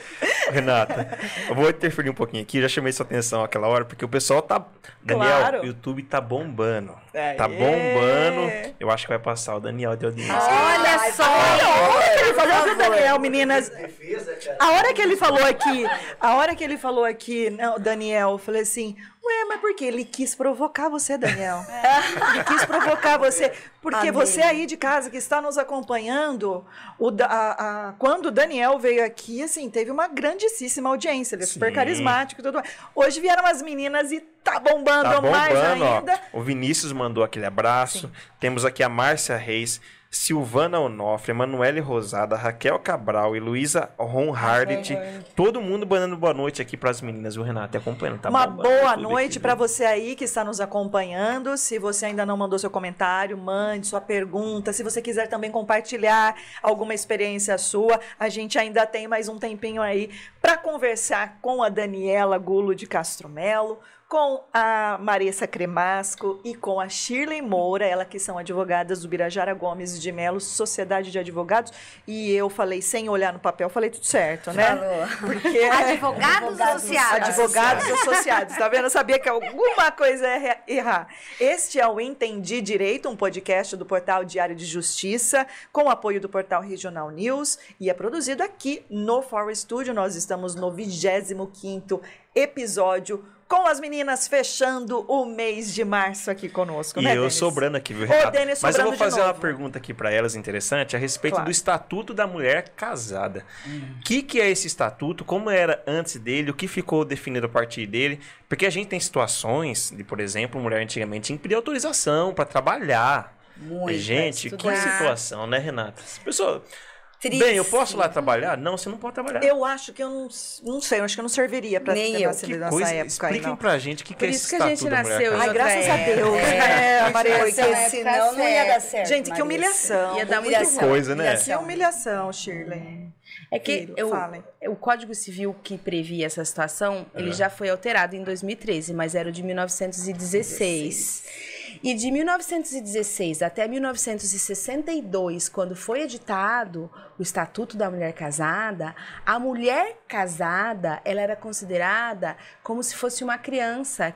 Renata, eu vou interferir um pouquinho aqui, já chamei sua atenção aquela hora, porque o pessoal tá. Daniel, Claro. o YouTube tá bombando. É. Tá bombando. Eu acho que vai passar o Daniel de audiência. Olha só! Olha, fazer o Daniel, meninas. Defesa A hora que ele falou aqui, a hora que ele falou aqui, não, Daniel, eu falei assim, ué, mas por quê? Ele quis provocar você, Daniel. Ele quis provocar você. Porque Amei. você aí de casa que está nos acompanhando, o, a- a- quando o Daniel veio aqui, assim, teve uma grandíssima audiência. Ele é super Sim. carismático e tudo mais. Hoje vieram as meninas e tá bombando, Tá mais bombando, ó. ainda. O Vinícius mandou aquele abraço. Temos aqui a Márcia Reis, Silvana Onofre, Emanuele Rosada, Raquel Cabral e Luísa Ronhardt. Todo mundo mandando boa noite aqui pras meninas. O Renato tá acompanhando. Tá Uma boa noite para você aí que está nos acompanhando. Se você ainda não mandou seu comentário, mande sua pergunta. Se você quiser também compartilhar alguma experiência sua, a gente ainda tem mais um tempinho aí para conversar com a Daniela Gulo de Castro Melo, com a Marissa Cremasco e com a Shirley Moura, ela que são advogadas do Birajara Gomes de Melo, Sociedade de Advogados. E eu falei sem olhar no papel, falei tudo certo, né? Falou. Porque Advogados associados. Advogados associados, tá vendo? Eu sabia que alguma coisa ia errar. Este é o Entendi Direito, um podcast do portal Diário de Justiça, com o apoio do portal Regional News, e é produzido aqui no For Studio. Nós estamos no 25º episódio, com as meninas fechando o mês de março aqui conosco, E né, eu Denis? sobrando aqui, viu, Ô, Renato? Denis, Mas eu vou fazer uma pergunta aqui pra elas interessante a respeito Claro. do Estatuto da Mulher Casada. O Hum. que, que é esse estatuto? Como era antes dele? O que ficou definido a partir dele? Porque a gente tem situações de, por exemplo, mulher antigamente tinha que pedir autorização pra trabalhar. Muito. gente, que situação, né, Renata? As pessoas... Triste. Bem, eu posso lá trabalhar? Não, você não pode trabalhar. Eu acho que eu não, não sei, eu acho que eu não serviria para Nem ter eu. nascido Que nessa coisa, época aí, expliquem não. pra gente o que, que Por é isso que a gente nasceu. Ai, graças a Deus, época. né, Maria? Porque senão não ia dar certo. Gente, que humilhação. Ia dar muito Humilhação, coisa, né? Que humilhação, Shirley. É que Filho, eu- o Código Civil que previa essa situação, ele já foi alterado em 2013, mas era o de 1916. E de 1916 até 1962, quando foi editado o Estatuto da Mulher Casada, a mulher casada, ela era considerada como se fosse uma criança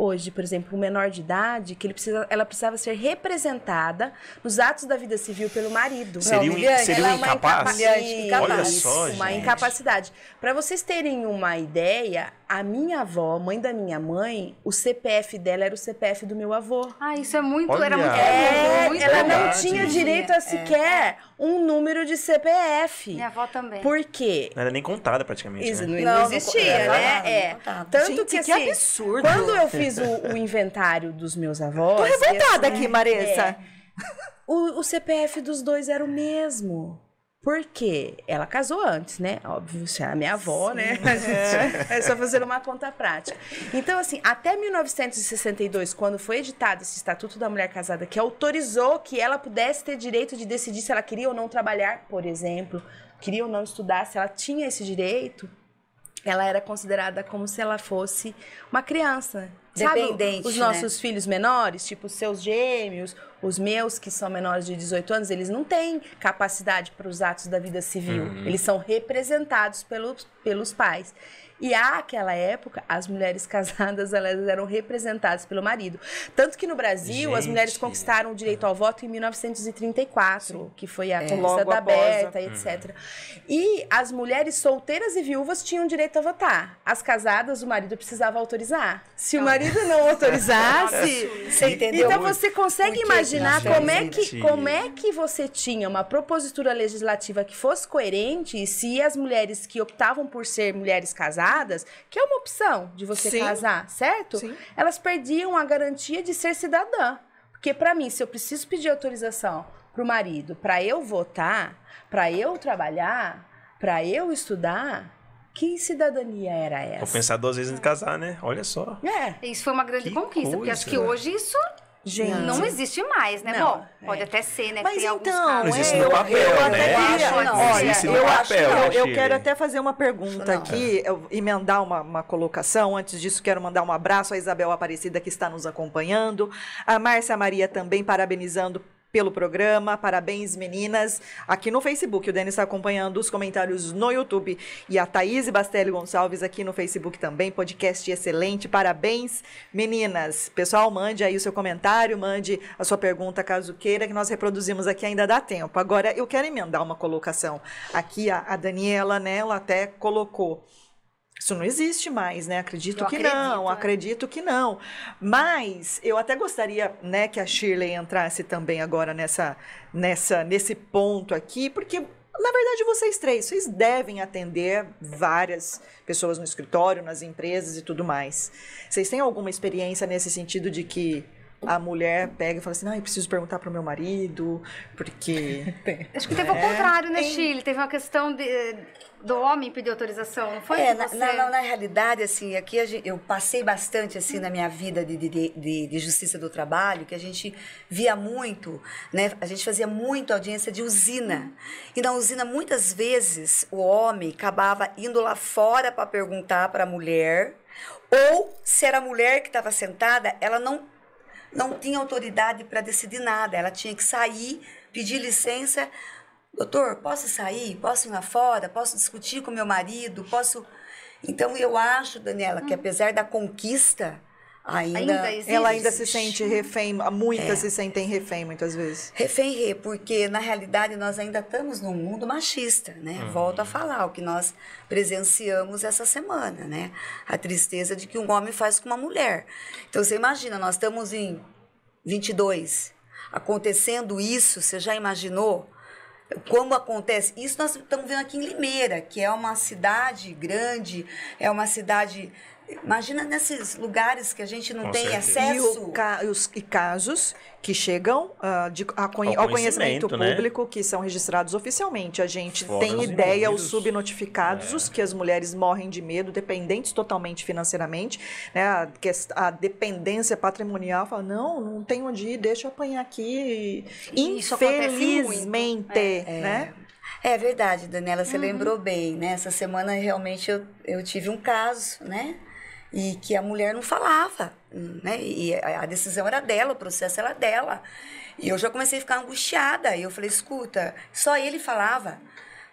hoje, por exemplo, um menor de idade, que ele precisa, ela precisava ser representada nos atos da vida civil pelo marido. Seria um, seria um é uma incapaz? incapaz. incapaz. Olha só, uma gente. incapacidade. Para vocês terem uma ideia, a minha avó, mãe da minha mãe, o CPF dela era o CPF do meu avô. Ah, isso é muito, Olha. era muito É, muito ela comum. não verdade. tinha direito a sequer um número de CPF. Minha avó também. Por quê? Não era nem contada praticamente, Isso né? não, Não, não existia, co- né? não, É. não. Tanto Gente, que que assim, absurdo. quando eu fiz o, o inventário dos meus avós, Tô revoltada assim, aqui, Marissa. é, o, o CPF dos dois era o mesmo. Por quê? Ela casou antes, né? Óbvio, se é a minha avó, né? A gente- é só fazer uma conta prática. Então, assim, até 1962, quando foi editado esse Estatuto da Mulher Casada, que autorizou que ela pudesse ter direito de decidir se ela queria ou não trabalhar, por exemplo, queria ou não estudar, se ela tinha esse direito, ela era considerada como se ela fosse uma criança. Sabe Dependente, os né? nossos filhos menores, tipo os seus gêmeos, os meus que são menores de 18 anos, eles não têm capacidade para os atos da vida civil. Eles são representados pelos, pelos pais. E àquela época, as mulheres casadas elas eram representadas pelo marido. Tanto que no Brasil, as Gente. mulheres conquistaram o direito ao voto em 1934, que foi a conquista Logo da a- Berta, etc. E as mulheres solteiras e viúvas tinham direito a votar. As casadas, o marido precisava autorizar. Se o marido não autorizasse, Você entendeu? então você consegue que imaginar como é, que, como é que você tinha uma propositura legislativa que fosse coerente e se as mulheres que optavam por ser mulheres casadas, que é uma opção de você Sim. casar, certo? Sim. Elas perdiam a garantia de ser cidadã. Porque para mim, se eu preciso pedir autorização pro marido para eu votar, para eu trabalhar, para eu estudar, que cidadania era Vou essa? pensar duas vezes em casar, né? Olha só. É. Isso foi uma grande Que conquista, porque acho que coisa. hoje isso Gente. não existe mais, né? Não, Bom, pode é. até ser, né? Mas Tem alguns então, casos. Mas é, isso no eu, papel, eu né? até Eu queria, acho não. olha, Existe no eu, papel, acho, né, eu, eu quero até fazer uma pergunta Não. aqui, eu, emendar uma, uma colocação. Antes disso, quero mandar um abraço à Isabel Aparecida, que está nos acompanhando. A Márcia Maria também parabenizando pelo programa. Parabéns, meninas. Aqui no Facebook, o Denis está acompanhando os comentários no YouTube. E a Thaís Bastelli Gonçalves aqui no Facebook também. Podcast excelente. Parabéns, meninas. Pessoal, mande aí o seu comentário, mande a sua pergunta, caso queira, que nós reproduzimos aqui, ainda dá tempo. Agora, eu quero emendar uma colocação. Aqui, a, a Daniela, né, ela até colocou. Isso não existe mais, né? Acredito Eu que acredito, não, é. acredito que não. Mas eu até gostaria, né, que a Shirley entrasse também agora nessa, nessa, nesse ponto aqui, porque na verdade vocês três, vocês devem atender várias pessoas no escritório, nas empresas e tudo mais. Vocês têm alguma experiência nesse sentido de que a mulher pega e fala assim, não, eu preciso perguntar para o meu marido, porque Acho que teve o É, contrário, né, tem- Chile? Teve uma questão de, do homem pedir autorização, não foi? É, na, você? na, na- realidade, assim, aqui a gen- eu passei bastante, assim, na minha vida de, de, de, de justiça do trabalho, que a gente via muito, né? A gente fazia muito audiência de usina. E na usina, muitas vezes, o homem acabava indo lá fora para perguntar para a mulher, ou se era a mulher que estava sentada, ela não não tinha autoridade para decidir nada. Ela tinha que sair, pedir licença. Doutor, posso sair? Posso ir lá fora? Posso discutir com meu marido? Posso. Então, eu acho, Daniela, que apesar da conquista, ainda. Ainda ela ainda se sente refém, muitas É. se sentem refém muitas vezes. Refém rê, porque na realidade nós ainda estamos num mundo machista, né? Volto a falar o que nós presenciamos essa semana, né? A tristeza de que um homem faz com uma mulher. Então você imagina, nós estamos em 22, acontecendo isso, você já imaginou? Como acontece? Isso nós estamos vendo aqui em Limeira, que é uma cidade grande, é uma cidade. Imagina nesses lugares que a gente não Com tem certeza. E, acesso. o ca- os, e casos que chegam ah, de- a Ao ao conhecimento conhecimento, né? público, que são registrados oficialmente. A gente Fora tem os ideia, os subnotificados, os que as mulheres morrem de medo, dependentes totalmente financeiramente. Né? A, a dependência patrimonial fala: não, não tem onde ir, deixa eu apanhar aqui. Infelizmente, muito. né? É verdade, Daniela, você lembrou bem, né? Essa semana realmente eu, eu tive um caso, né? E que a mulher não falava, né? E a, decisão era dela, o processo era dela. E eu já comecei a ficar angustiada. E eu falei, escuta, só ele falava,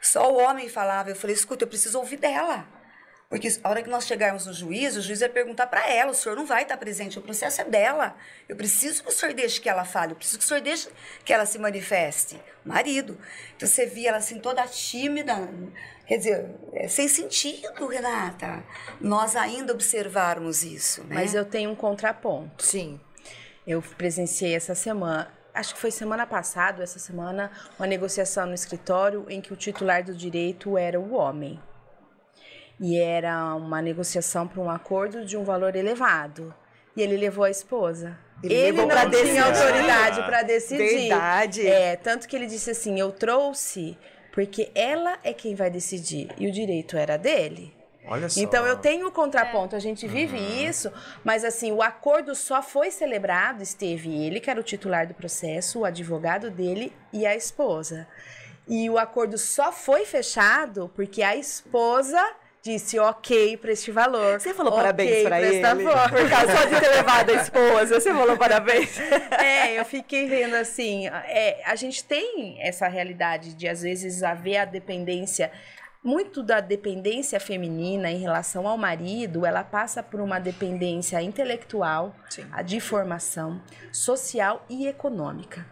só o homem falava. Eu falei, escuta, eu preciso ouvir dela. Porque a hora que nós chegarmos no juiz, o juiz vai perguntar para ela, o senhor não vai estar presente, o processo é dela. Eu preciso que o senhor deixe que ela fale, eu preciso que o senhor deixe que ela se manifeste. Marido. Então você via ela assim toda tímida, quer dizer, é sem sentido, Renata. Nós ainda observarmos isso, né? Mas eu tenho um contraponto. Sim. Eu presenciei essa semana, acho que foi semana passada, essa semana, uma negociação no escritório em que o titular do direito era o homem. E era uma negociação para um acordo de um valor elevado. E ele levou a esposa. Ele Ele, não tinha decidir. autoridade para decidir. Verdade. É, tanto que ele disse assim: eu trouxe porque ela é quem vai decidir. E o direito era dele. Olha só. Então eu tenho o contraponto, a gente vive isso, mas assim, o acordo só foi celebrado, esteve ele, que era o titular do processo, o advogado dele e a esposa. E o acordo só foi fechado porque a esposa disse ok para este valor. Você falou ok parabéns pra ele. forma. Por causa só de ter levado a esposa. Você falou parabéns. É, eu fiquei vendo assim, é, a gente tem essa realidade de às vezes haver a dependência muito da dependência feminina em relação ao marido, ela passa por uma dependência intelectual, Sim. a de formação, social e econômica.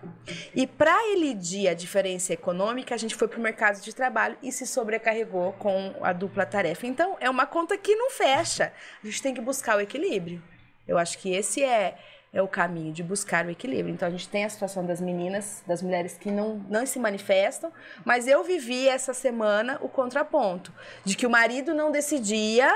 E para elidir a diferença econômica, a gente foi para o mercado de trabalho e se sobrecarregou com a dupla tarefa. Então, é uma conta que não fecha. A gente tem que buscar o equilíbrio. Eu acho que esse é, é o caminho de buscar o equilíbrio. Então, a gente tem a situação das meninas, das mulheres que não, não se manifestam, mas eu vivi essa semana o contraponto de que o marido não decidia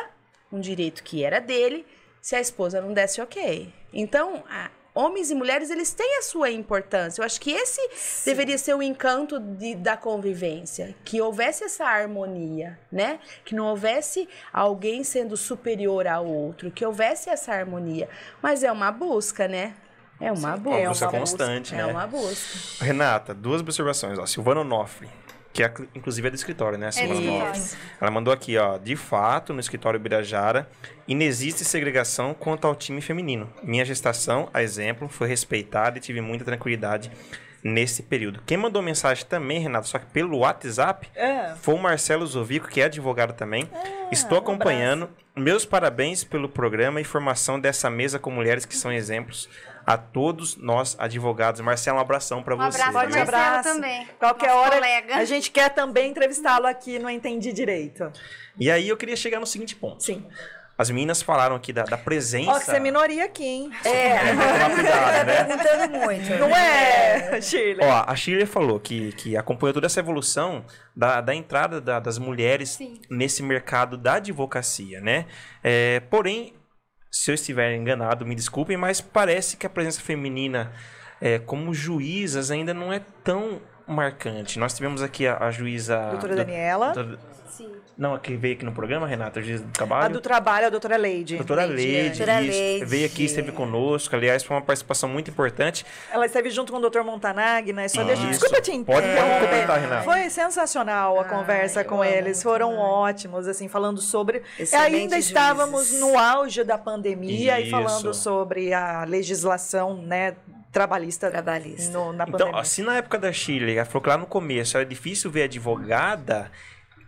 um direito que era dele se a esposa não desse ok. Então, a- homens e mulheres, eles têm a sua importância. Eu acho que esse deveria ser o encanto de- da convivência, que houvesse essa harmonia, né? Que não houvesse alguém sendo superior ao outro, que houvesse essa harmonia. Mas é uma busca, né? É uma busca. é uma busca constante, É né? uma busca. Renata, duas observações. Ó. Silvana Onofre, que é, inclusive é do escritório, né? Onofre. escritório. Ela mandou aqui, ó. De fato, no escritório Birajara, inexiste segregação quanto ao time feminino. Minha gestação, a exemplo, foi respeitada e tive muita tranquilidade nesse período. Quem mandou mensagem também, Renato, só que pelo WhatsApp, É. foi o Marcelo Zovico, que é advogado também. Estou um acompanhando. Meus parabéns pelo programa e formação dessa mesa com mulheres que são exemplos a todos nós advogados. Marcelo, um abração para Um você. abraço Marcelo viu? abraço. também, Qualquer nosso hora, colega. a gente quer também entrevistá-lo aqui, não entendi direito. E aí eu queria chegar no seguinte ponto. Sim. As meninas falaram aqui da, da presença. Ó, que você é minoria aqui, hein? É, cuidado, né? perguntando muito. Não é, Shirley? Ó, a Shirley falou que, que acompanhou toda essa evolução da, da entrada da- das mulheres Sim. nesse mercado da advocacia, né? É, porém, se eu estiver enganado, me desculpem, mas parece que a presença feminina é, como juízas ainda não é tão marcante. Nós tivemos aqui a, a juíza... Doutora do- Daniela. doutora- Sim. não, a que veio aqui no programa, Renata, a juíza do trabalho. A do trabalho, a doutora Leide. Doutora Leide, Leide, Doutora isso, Leide. veio aqui, esteve conosco. Aliás, foi uma participação muito importante. Ela esteve junto com o doutor Montanag, né? Só deixa... Isso. Desculpa te Pode- interromper. pode Renata. Foi sensacional a conversa eu com eles. Foram Montanag. ótimos, assim, falando sobre... Excelentes Ainda estávamos juízes. no auge da pandemia e Isso. falando sobre a legislação, né, trabalhista, Trabalhista. no- na Então, pandemia. ó, se na época da Chile, ela falou que lá no começo era difícil ver advogada,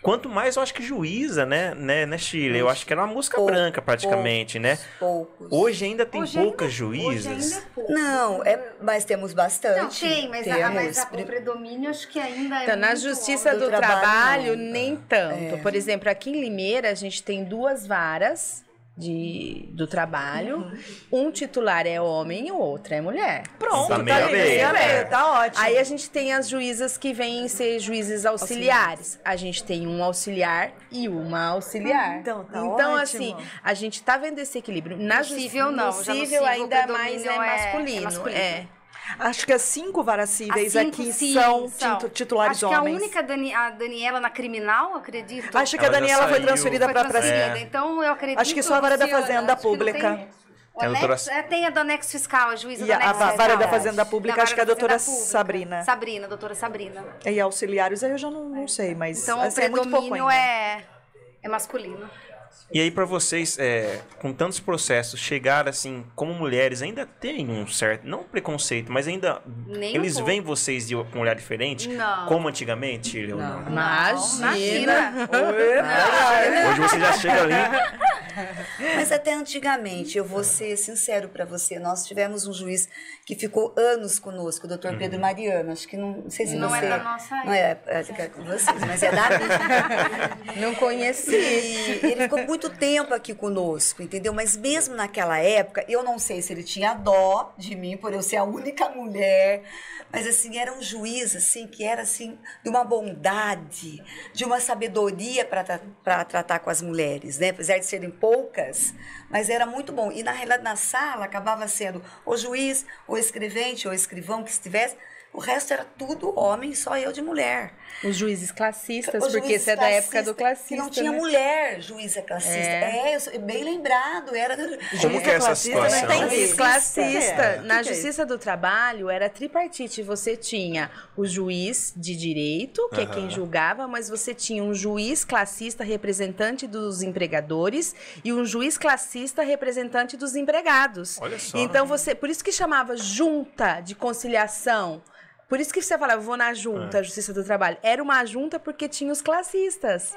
quanto mais eu acho que juíza, né, né, né Chile? Eu acho que era uma música Pouco, branca praticamente, né? Poucos. Hoje ainda tem Hoje ainda- poucas Hoje juízas. ainda é pouco. Não, é, mas temos bastante. Não, tem, mas, a, mas Temos. a- o predomínio acho que ainda é Então, na muito Justiça do, Do trabalho, Trabalho, nem tanto. Por exemplo, aqui em Limeira, a gente tem duas varas de, do trabalho. Um titular é homem e o outro é mulher. Pronto, Tá tá, meio a aí, meio, meio a né? meio, tá ótimo. Aí a gente tem as juízas que vêm ser juízes auxiliares. A gente tem um auxiliar e uma auxiliar. Então, tá Então, ótimo. assim, a gente tá vendo esse equilíbrio. Na civil, não. O ainda mais é é- é masculino. masculino. É. Acho que as cinco varas cíveis As cinco, aqui sim, são, são. titu- titulares Acho que homens. a única Dani, a Daniela na criminal, acredito. Acho que a Ela já Daniela foi transferida para pra transferida. É. Então eu acredito. Acho que só a vara da Fazenda acho Pública. Tem, o a doutora- é, tem a do anexo fiscal, a juíza E do a- a vara da Fazenda Pública, Da acho que é a doutora. Sabrina. Sabrina, doutora Sabrina. E auxiliares aí eu já não, não sei, mas Então assim, o é muito pouco predomínio é, é masculino. E aí, pra vocês, é, com tantos processos, chegar assim, como mulheres, ainda tem um certo, não preconceito, mas ainda Nem um eles pouco. veem vocês de com um olhar diferente? Não. Como antigamente, não? Imagina. Imagina. Hoje você já chega ali. Mas até antigamente, eu vou ser sincero para você, nós tivemos um juiz que ficou anos conosco, o doutor Pedro Mariano. Acho que não, não sei se Não é você. da nossa Não é, é, é com vocês, mas é da minha. Não conheci. E ele ficou muito tempo aqui conosco, entendeu? Mas mesmo naquela época, eu não sei se ele tinha dó de mim por eu ser a única mulher, mas assim, era um juiz assim que era assim de uma bondade, de uma sabedoria para tratar com as mulheres, né? Apesar de serem poucas, mas era muito bom. E na realidade na sala acabava sendo o juiz, o escrevente, ou escrivão que estivesse, o resto era tudo homem, só eu de mulher. Os juízes classistas, Os porque juízes você é da época do classista. Não tinha né? mulher juíza classista. É. É, eu sou- bem lembrado. Era. Como que é essa classista não situação? tem Juiz isso. classista. É. Na é Justiça do Trabalho era tripartite. Você tinha o juiz de direito, que é quem julgava, mas você tinha um juiz classista representante dos empregadores e um juiz classista representante dos empregados. Olha só. Então você, por isso que chamava junta de conciliação. Por isso que você falava, vou na junta, a Justiça do Trabalho. Era uma junta porque tinha os classistas.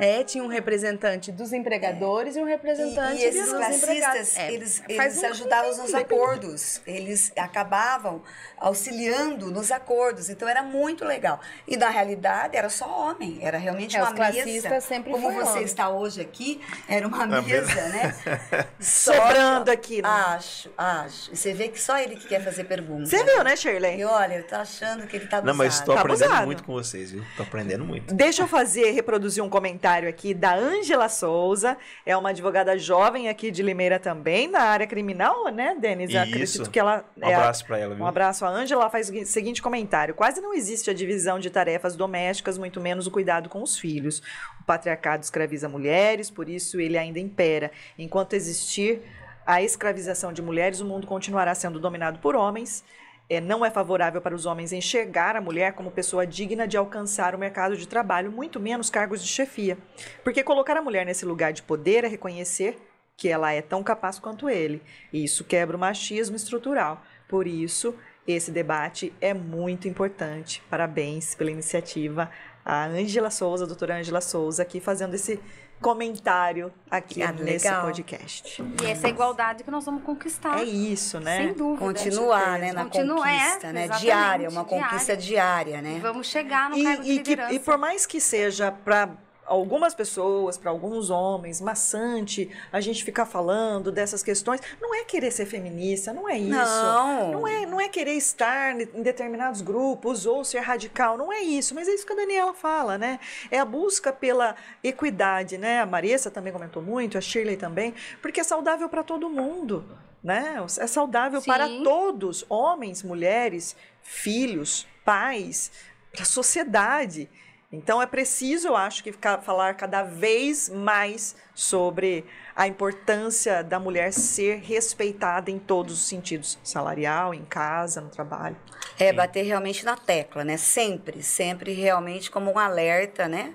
É, tinha um representante dos empregadores e um E, representante e esses dos classistas, empregados. É, eles, eles um- ajudavam nos acordos. Eles acabavam auxiliando nos acordos. Então era muito legal. E na realidade era só homem. Era realmente É, uma mesa. sempre Como você homem. está hoje aqui, era uma mesa, mesa. né? Sobrando aqui. né? Acho, acho. E você vê que só ele que quer fazer pergunta. Você viu, né, Shirley? E olha, eu tô achando que ele tá Não, mas estou Tá aprendendo abusado. muito com vocês, viu? Tô aprendendo muito. Deixa eu fazer, reproduzir um comentário aqui da Ângela Souza. É uma advogada jovem aqui de Limeira também, na área criminal, né, Denis? Eu Isso. acredito que ela. Um é abraço pra ela, viu? Um abraço. A Ângela faz o seguinte comentário: quase não existe a divisão de tarefas domésticas, muito menos o cuidado com os filhos. O patriarcado escraviza mulheres, por isso ele ainda impera. Enquanto existir a escravização de mulheres, o mundo continuará sendo dominado por homens. É, não é favorável para os homens enxergar a mulher como pessoa digna de alcançar o mercado de trabalho, muito menos cargos de chefia. Porque colocar a mulher nesse lugar de poder é reconhecer que ela é tão capaz quanto ele. E isso quebra o machismo estrutural. Por isso esse debate é muito importante. Parabéns pela iniciativa. A Ângela Souza, a doutora Ângela Souza, aqui fazendo esse comentário aqui Ah, nesse legal. podcast. E essa é a igualdade que nós vamos conquistar. É isso, né? Sem dúvida. Continuar, né, na Continua, é, conquista, né? exatamente, Diária, uma diária. conquista diária, né? Vamos chegar no cargo de E, e, que- liderança. e por mais que seja para algumas pessoas, para alguns homens, maçante a gente ficar falando dessas questões, não é querer ser feminista, não é isso. Não. Não é, não é querer estar em determinados grupos ou ser radical, não é isso. Mas é isso que a Daniela fala, né? É a busca pela equidade, né? A Marissa também comentou muito, a Shirley também, porque é saudável para todo mundo. Né? É saudável para Sim. todos, homens, mulheres, filhos, pais, para a sociedade. Então é preciso, eu acho, que ficar, falar cada vez mais sobre a importância da mulher ser respeitada em todos os sentidos, salarial, em casa, no trabalho. É, bater realmente na tecla, né? Sempre, sempre realmente como um alerta, né?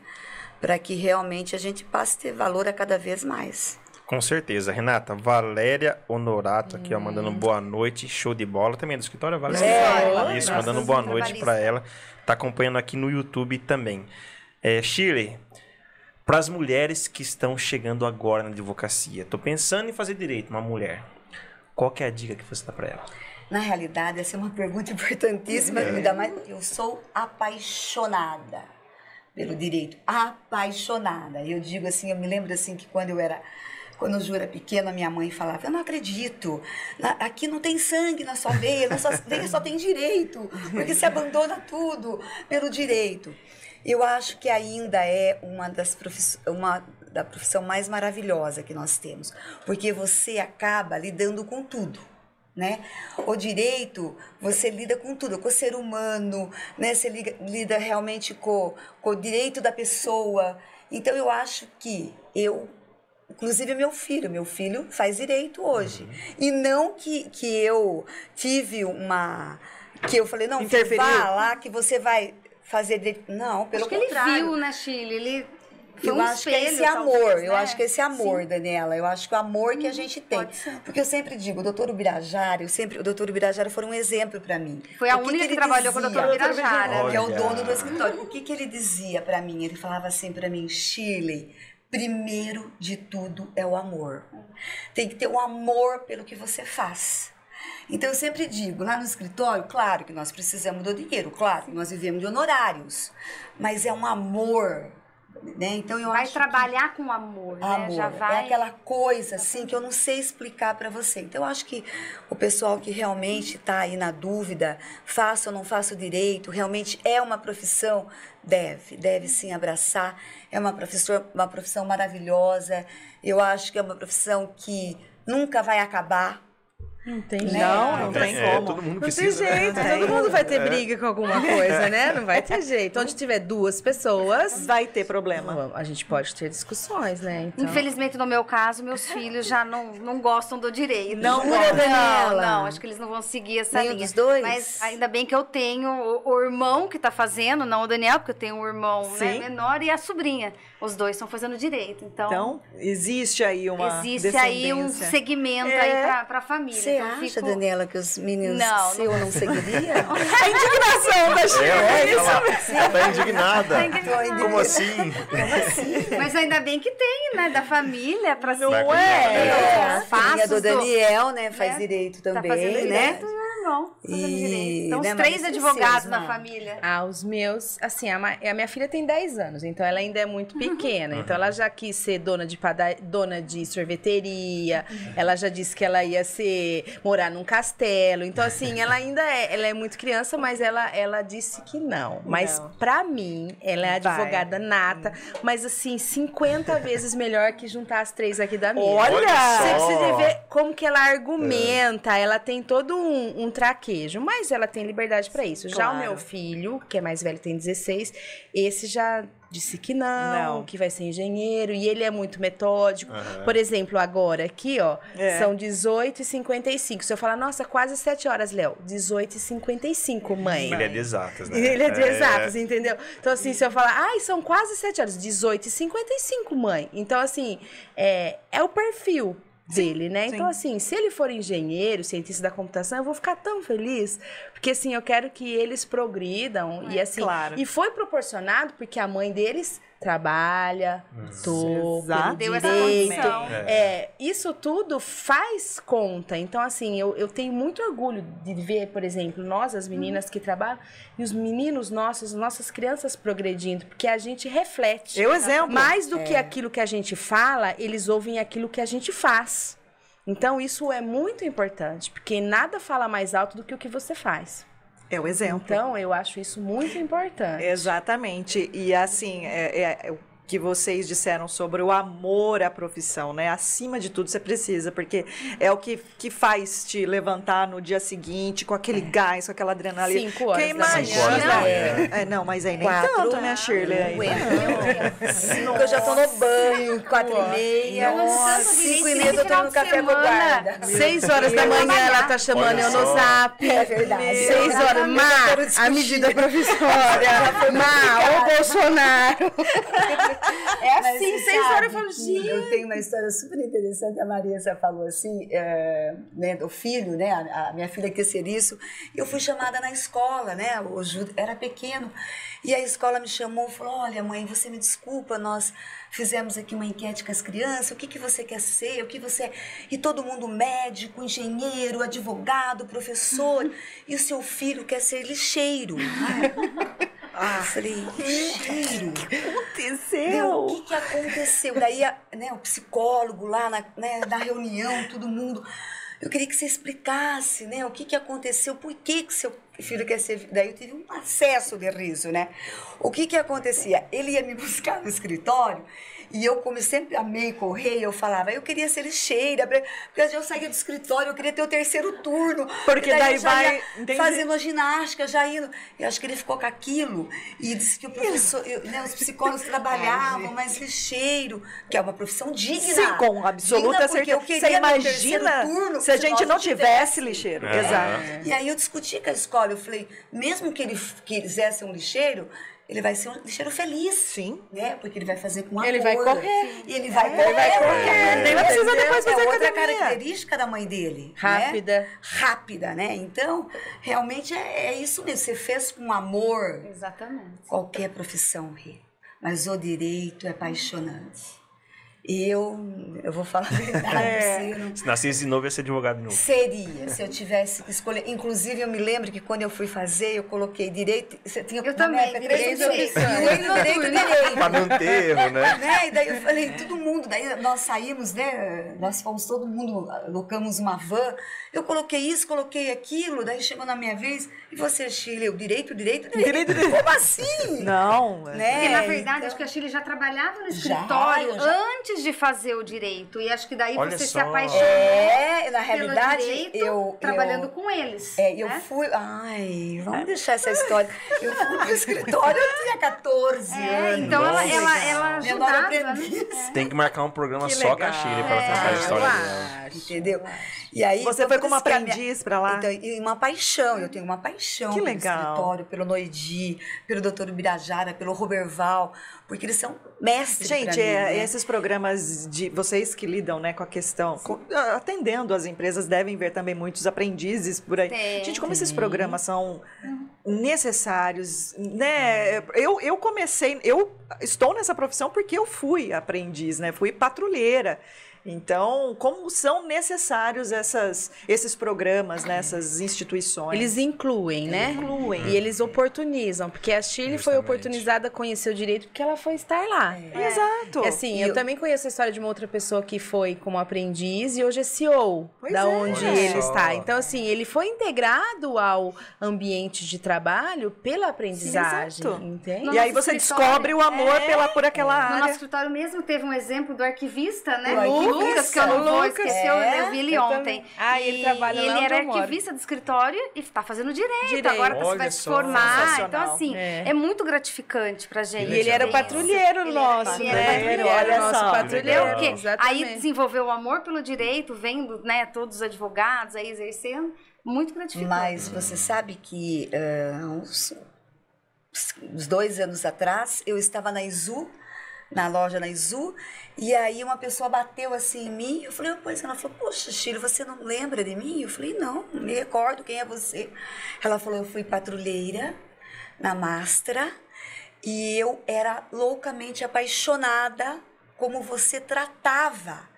Para que realmente a gente passe a ter valor a cada vez mais. Com certeza. Renata, Valéria Honorato aqui, ó, mandando boa noite. Show de bola. Também é do escritório, Valéria? É, Isso, mandando boa noite para ela. Tá acompanhando aqui no YouTube também. É, Shirley, para as mulheres que estão chegando agora na advocacia, tô pensando em fazer direito, uma mulher. Qual que é a dica que você dá para ela? Na realidade, essa é uma pergunta importantíssima, ainda mais eu sou apaixonada pelo direito, apaixonada. Eu digo assim, eu me lembro assim que quando eu era quando Ju era pequeno, a minha mãe falava: Eu não acredito, aqui não tem sangue na sua veia, na sua veia só tem direito, porque se abandona tudo pelo direito. Eu acho que ainda é uma das profissões, uma da profissão mais maravilhosa que nós temos, porque você acaba lidando com tudo né? O direito, você lida com tudo, com o ser humano, né? Você liga- lida realmente com, com o direito da pessoa. Então, eu acho que eu, inclusive meu filho, meu filho faz direito hoje. E não que, que eu tive uma... Que eu falei, não, Interferiu. vá lá que você vai fazer direito. Não, pelo Acho que ele contrário. viu, né, Chile? Ele foi Eu um acho que é espelho, esse amor, talvez, eu né? acho que é esse amor, Sim. Daniela. Eu acho que o amor que a gente tem. Porque eu sempre digo, o doutor Ubirajara, eu sempre, o doutor Ubirajara foi um exemplo para mim. Foi a O que única que que, ele trabalhou com o dizia? doutor Birajara. Que é o dono do escritório. O que, que ele dizia para mim? Ele falava assim para mim, Shirley, primeiro de tudo é o amor. Tem que ter o amor pelo que você faz. Então eu sempre digo, lá no escritório, claro que nós precisamos do dinheiro, claro que nós vivemos de honorários, mas é um amor, né? Então eu Vai acho que- trabalhar com amor, né? Amor. Já vai. É aquela coisa assim que eu não sei explicar para você. Então eu acho que o pessoal que realmente está aí na dúvida, faço ou não faço direito, realmente é uma profissão, deve, deve sim abraçar. É uma profissão, uma profissão maravilhosa. Eu acho que é uma profissão que nunca vai acabar. Não tem Né? jeito. Não, não tem É, como. todo mundo Não precisa. tem jeito, todo mundo vai ter briga com alguma coisa, né? Não vai ter jeito. Onde tiver duas pessoas, Vai ter problema. a gente pode ter discussões, né? Então, Infelizmente, no meu caso, meus filhos já não, não gostam do direito. Não, não, Daniela? não, acho que eles não vão seguir essa Nenhum linha. dos dois? Mas ainda bem que eu tenho o, o irmão que tá fazendo, não o Daniel, porque eu tenho um irmão né, Sim. menor e a sobrinha. Os dois estão fazendo direito. Então, Então, existe aí uma existe aí um segmento É. aí pra, pra família. Você Então, acha, fico- Daniela, que os meninos Não, seu não, seguiria? A indignação da É, Shirley. ela ela tá indignada. Tá indignada. Como assim? Mas ainda bem que tem, né? Da família pra Não ser. é? É, Os a filhinha passos do Daniel, né, faz né? direito Tá também, fazendo né? direito, né? Bom, E, direito. Então, né, os três os advogados seus, na não? família. Ah, os meus, assim, a, a minha filha tem 10 anos, então ela ainda é muito pequena. Então ela já quis ser dona de pada- dona de sorveteria, ela já disse que ela ia ser morar num castelo. Então assim, ela ainda é, ela é muito criança, mas ela ela disse que não. Mas Não. pra mim, ela é Vai. advogada nata, mas assim, 50 vezes melhor que juntar as três aqui da minha. Olha! Você precisa ver como que ela argumenta, ela tem todo um, um traquejo, mas ela tem liberdade pra isso. Já o Claro. meu filho, que é mais velho, tem 16, esse já disse que não, Não. que vai ser engenheiro, e ele é muito metódico. Aham. Por exemplo, agora aqui, ó, É. são 18 e 55. Se eu falar, nossa, quase 7 horas, Léo, 18 e 55, mãe. Ele é de exatas, né? Ele é de exatas, entendeu? Então, assim, se eu falar, ai, são quase 7 horas, 18 e 55, mãe. Então, assim, é, é o perfil. Dele, né? sim. Então, assim, se ele for engenheiro, cientista da computação, eu vou ficar tão feliz. Porque, assim, eu quero que eles progridam. e, assim, claro. e foi proporcionado porque a mãe deles trabalha, tô, Exato. Deu essa direito. condição. É, isso tudo faz conta. Então, assim, eu, eu tenho muito orgulho de ver, por exemplo, nós, as meninas que trabalham, e os meninos nossos, nossas crianças progredindo, porque a gente reflete. Eu exemplo. Mais do que aquilo que a gente fala, eles ouvem aquilo que a gente faz. Então, isso é muito importante, porque nada fala mais alto do que o que você faz. É o exemplo. Então, eu acho isso muito importante. Exatamente. E assim, é, é- que vocês disseram sobre o amor à profissão, né? Acima de tudo, você precisa, porque é o que, que faz te levantar no dia seguinte com aquele gás, com aquela adrenalina. Cinco horas manhã. imagina. Manhã. É, não, mas aí nem Quatro. tanto, né, Shirley? Aí. Cinco eu já tô no banho, quatro e meia. Nossa, cinco e meia eu tô no café com guarda. Seis horas da manhã ela tá chamando eu no zap. É verdade. Seis horas. Má, a medida provisória. Má, ô Bolsonaro. É Mas assim, você seis horas eu falo, gente. Eu tenho uma história super interessante. A Marisa falou assim, é, né, do filho, né? A, a minha filha quer ser isso. Eu fui chamada na escola, né? O Ju era pequeno. E a escola me chamou e falou: Olha, mãe, você me desculpa, nós fizemos aqui uma enquete com as crianças. O que, que você quer ser? O que você. é?" E todo mundo médico, engenheiro, advogado, professor. E o seu filho quer ser lixeiro. Ah, eu falei, lixeiro? Meu, Aconteceu. o que, que aconteceu? Daí, né, o psicólogo lá na, né, na reunião, todo mundo. Eu queria que você explicasse, né, o que, que aconteceu, por que, que seu filho quer ser. Daí eu tive um acesso de riso, né? O que, que acontecia? Ele ia me buscar no escritório e eu, como sempre amei correr, eu falava, eu queria ser lixeira, porque eu saía do escritório, eu queria ter o terceiro turno. Porque daí já vai- entendi. Fazendo a ginástica, já indo. Eu acho que ele ficou com aquilo e disse que o professor, eu- né, os psicólogos trabalhavam, mas lixeiro, que é uma profissão digna. Sim, com absoluta certeza. eu Você imagina turno, se a gente não tivesse lixeiro. É. Exato. E aí eu discuti com a escola, eu falei, mesmo que ele quisesse ser um lixeiro, ele vai ser um lixeiro feliz. Sim. Né? Porque ele vai fazer com amor. Ele vai correr. E ele vai Ele correr. vai correr. Nem vai precisar Entendeu? depois fazer é outra academia. característica da mãe dele. né? Rápida. Rápida, né? Então, realmente é, é isso mesmo. Você fez com amor Exatamente. qualquer profissão, Rê. Mas o direito é apaixonante. Eu, eu vou falar a verdade. É. eu não- Se nascesse de novo, ia ser advogado de novo. Seria, se eu tivesse que escolher. Inclusive, eu me lembro que quando eu fui fazer, eu coloquei direito. Você tinha Eu também, época, direito e direito. Direito, direito, direito. Pra não ter erro, né? Né? E daí eu falei, todo mundo, daí nós saímos, né? Nós fomos todo mundo, alocamos uma van. Eu coloquei isso, coloquei aquilo, daí chegou na minha vez, e você, Chile, o direito, o direito, o direito. Direito, direito. Como assim? Não. Né? Porque, na verdade, Então- acho que a Chile já trabalhava no Já, escritório eu já- antes de fazer o direito. E acho que daí Olha você se só. apaixonou É, na realidade, direito, eu. trabalhando eu, com eles. É, eu né? fui. Ai, vamos deixar essa história. Eu fui pro escritório, eu tinha 14 É, anos. então ela, Nossa. ela, ela Menor ajudava, aprendiz. né? Tem que marcar um programa Que só legal. com a Chile pra ela contar a É, história dela. Entendeu? E aí, Você então, foi como minha- aprendiz pra lá? Então, e uma paixão, eu tenho uma paixão Que pelo legal. escritório, pelo Noidi, pelo doutor Birajara, pelo Roberval, porque eles são mestres Gente, mim, é, né? esses programas de vocês que lidam né, com a questão, com- atendendo as empresas, devem ver também muitos aprendizes por aí. Tem. Gente, como esses programas são necessários, né? Eu, eu comecei, eu estou nessa profissão porque eu fui aprendiz, né? Fui patrulheira. Então, como são necessários essas, esses programas, né, essas instituições? Eles incluem, né? incluem. E eles oportunizam, porque a Shirley foi Justamente. oportunizada a conhecer o direito porque ela foi estar lá. Exato. E assim, eu, eu- também conheço a história de uma outra pessoa que foi como aprendiz e hoje é CEO Pois da é. onde Olha ele só. está. Então, assim, ele foi integrado ao ambiente de trabalho pela aprendizagem. exato. entende? No E aí você descobre o amor pela, por aquela No nosso área. escritório mesmo teve um exemplo do arquivista, né? O Lucas, que eu não vou Lucas. esquecer, É, eu- eu vi ele eu ontem. também. Ah, ele e trabalha lá ele era arquivista do escritório e está fazendo direito. Direito. Agora tá- Olha vai se formar. Então, assim, É. é. muito gratificante pra gente. E ele era o ver patrulheiro isso. Ele nosso, era- ele né? Ele era Olha o nosso só. patrulheiro. Porque aí desenvolveu o amor pelo direito, vendo né, todos os advogados aí exercendo. Muito gratificante. Mas você sabe que ah, uns, uns dois anos atrás eu estava na ISU na loja na Izu, e aí uma pessoa bateu assim em mim, eu falei, pois ela falou, poxa, Chile, você não lembra de mim? Eu falei, não, me recordo quem é você. Ela falou, eu fui patrulheira na Mastra e eu era loucamente apaixonada como você tratava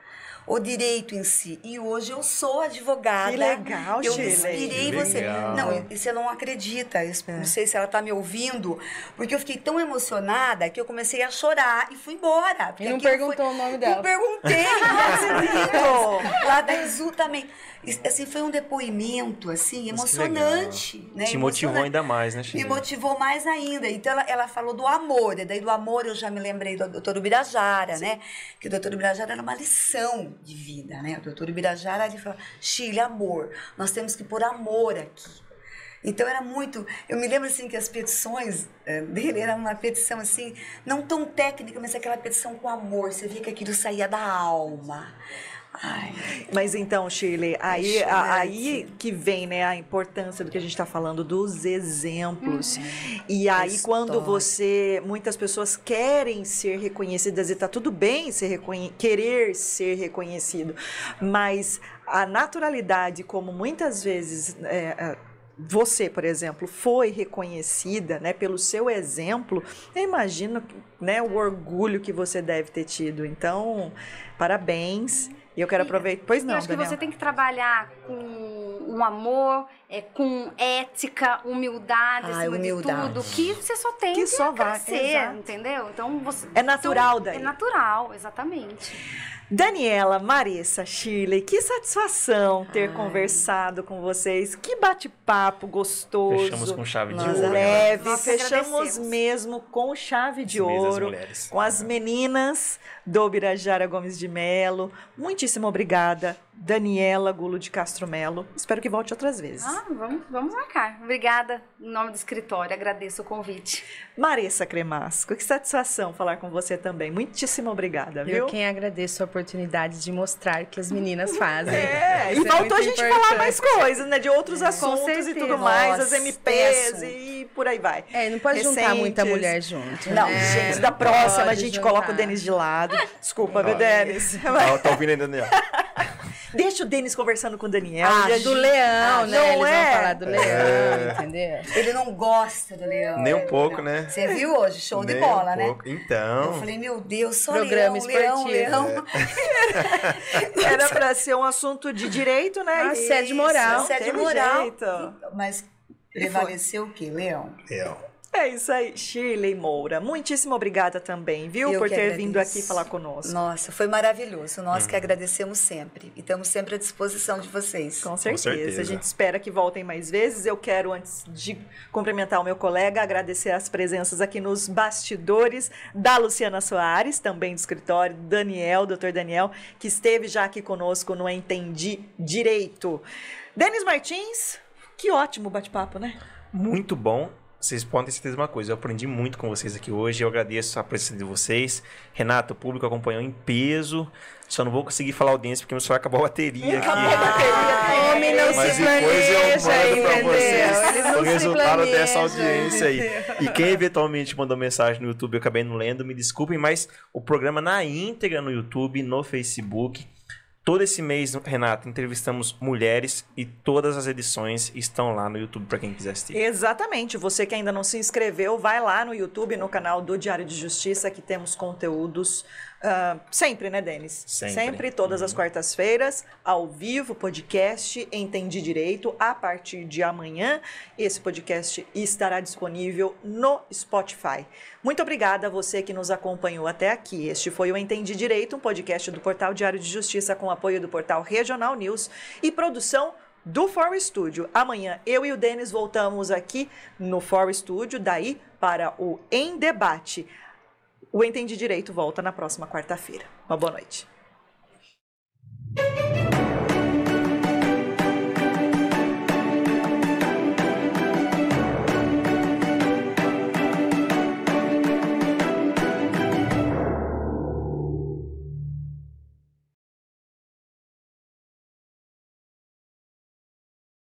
o direito em si. E hoje eu sou advogada. Que legal, Eu Shirley. inspirei Que você. legal. Não, e você não acredita. Eu É. Não sei se ela tá me ouvindo, porque eu fiquei tão emocionada que eu comecei a chorar e fui embora. E não perguntou o nome dela. Não perguntei. Lá da Izu também. Assim, foi um depoimento, assim, emocionante. Né? Te motivou Emocionante. ainda mais, né, Me Chile? né? motivou mais ainda. Então, ela, ela falou do amor. E daí, do amor, eu já me lembrei do doutor Ubirajara, né? Que o doutor Ubirajara era uma lição de vida, né? O doutor Ubirajara, ele fala, Chile, amor. Nós temos que pôr amor aqui. Então, era muito... Eu me lembro, assim, que as petições eh, dele era uma petição, assim, não tão técnica, mas aquela petição com amor. Você via que aquilo saía da alma. Ai, Mas então, Shirley, aí, Impressionante. a- aí que vem né, a importância do que a gente está falando, dos exemplos. E aí, história. quando você. Muitas pessoas querem ser reconhecidas, e tá tudo bem ser reconhe querer ser reconhecido, mas a naturalidade, como muitas vezes. é, é, você, por exemplo, foi reconhecida né, pelo seu exemplo, eu imagino né, o orgulho que você deve ter tido. Então, parabéns. E eu quero aproveitar. Pois não, eu acho que Daniel. você tem que trabalhar com um amor, é, com ética, humildade, Ai, acima humildade. de tudo, que você só tem Que que, só vai, crescer, exato. entendeu? Então você É natural então, daí. É natural, exatamente. Daniela, Marissa, Shirley, que satisfação ter conversado com vocês. Que bate-papo gostoso. Fechamos com chave de Nós ouro. né? leve, Nós fechamos mesmo com chave de Esse ouro, com as meninas do Birajara Gomes de Melo. Muitíssimo obrigada, Daniela Gulo de Castro Melo. Espero que volte outras vezes. Ah, vamos, vamos marcar. Obrigada em nome do escritório, agradeço o convite. Marissa Cremasco, que satisfação falar com você também. Muitíssimo obrigada, viu? Eu quem agradeço a oportunidade de mostrar que as meninas fazem. É, e Isso é faltou muito a gente falar importante. mais coisas, né? De outros assuntos e tudo mais, as Nossa, MPs tem e por aí vai. É, não pode juntar muita Recentes. mulher junto. Não, né? gente, da Não próxima a gente juntar. coloca o Denis de lado. Desculpa, meu Denis. Tá, tá ouvindo aí, Daniel? Deixa o Denis conversando com o Daniel. Ah, a do gente- leão, Ah, né? não Eles é? vão falar do leão, entendeu? Ele não gosta do leão. Nem um pouco, né? Você viu hoje? Show de Nem bola, um né? Então. Eu falei, meu Deus, só Programa leão, leão, leão. Era pra ser um assunto de direito, né? Ah, E- Assédio moral. Assédio Teve moral. jeito. Mas prevaleceu o quê? Leão. Leão. É isso aí, Shirley Moura. Muitíssimo obrigada também, viu, Eu por ter agradeço. vindo aqui falar conosco. Nossa, foi maravilhoso. Nós Uhum. que agradecemos sempre. E estamos sempre à disposição de vocês. Com certeza. certeza. A gente espera que voltem mais vezes. Eu quero, antes de cumprimentar o meu colega, agradecer as presenças aqui nos bastidores da Luciana Soares, também do escritório, Daniel, doutor Daniel, que esteve já aqui conosco no Entendi Direito. Denis Martins, que ótimo bate-papo, né? Muito bom. Vocês podem ter certeza de uma coisa, eu aprendi muito com vocês aqui hoje, eu agradeço a presença de vocês. Renato, o público acompanhou em peso, só não vou conseguir falar audiência porque meu celular acabou a bateria aqui. Homem não Mas se depois eu planeja, mando pra vocês o resultado dessa planejam, audiência aí. E quem eventualmente mandou mensagem no YouTube, eu acabei não lendo, me desculpem, mas o programa na íntegra no YouTube, no Facebook. Todo esse mês, Renato, entrevistamos mulheres e todas as edições estão lá no YouTube para quem quiser assistir. Exatamente. Você que ainda não se inscreveu, vai lá no YouTube, no canal do Diário de Justiça, que temos conteúdos ah, sempre, né, Denis? Sempre. todas as quartas-feiras, ao vivo, podcast Entendi Direito, a partir de amanhã. Esse podcast estará disponível no Spotify. Muito obrigada a você que nos acompanhou até aqui. Este foi o Entendi Direito, um podcast do Portal Diário de Justiça com apoio do portal Regional News e produção do For Studio. Amanhã eu e o Denis voltamos aqui no For Studio, daí para o Em Debate. O Entendi Direito volta na próxima quarta-feira. Uma boa noite.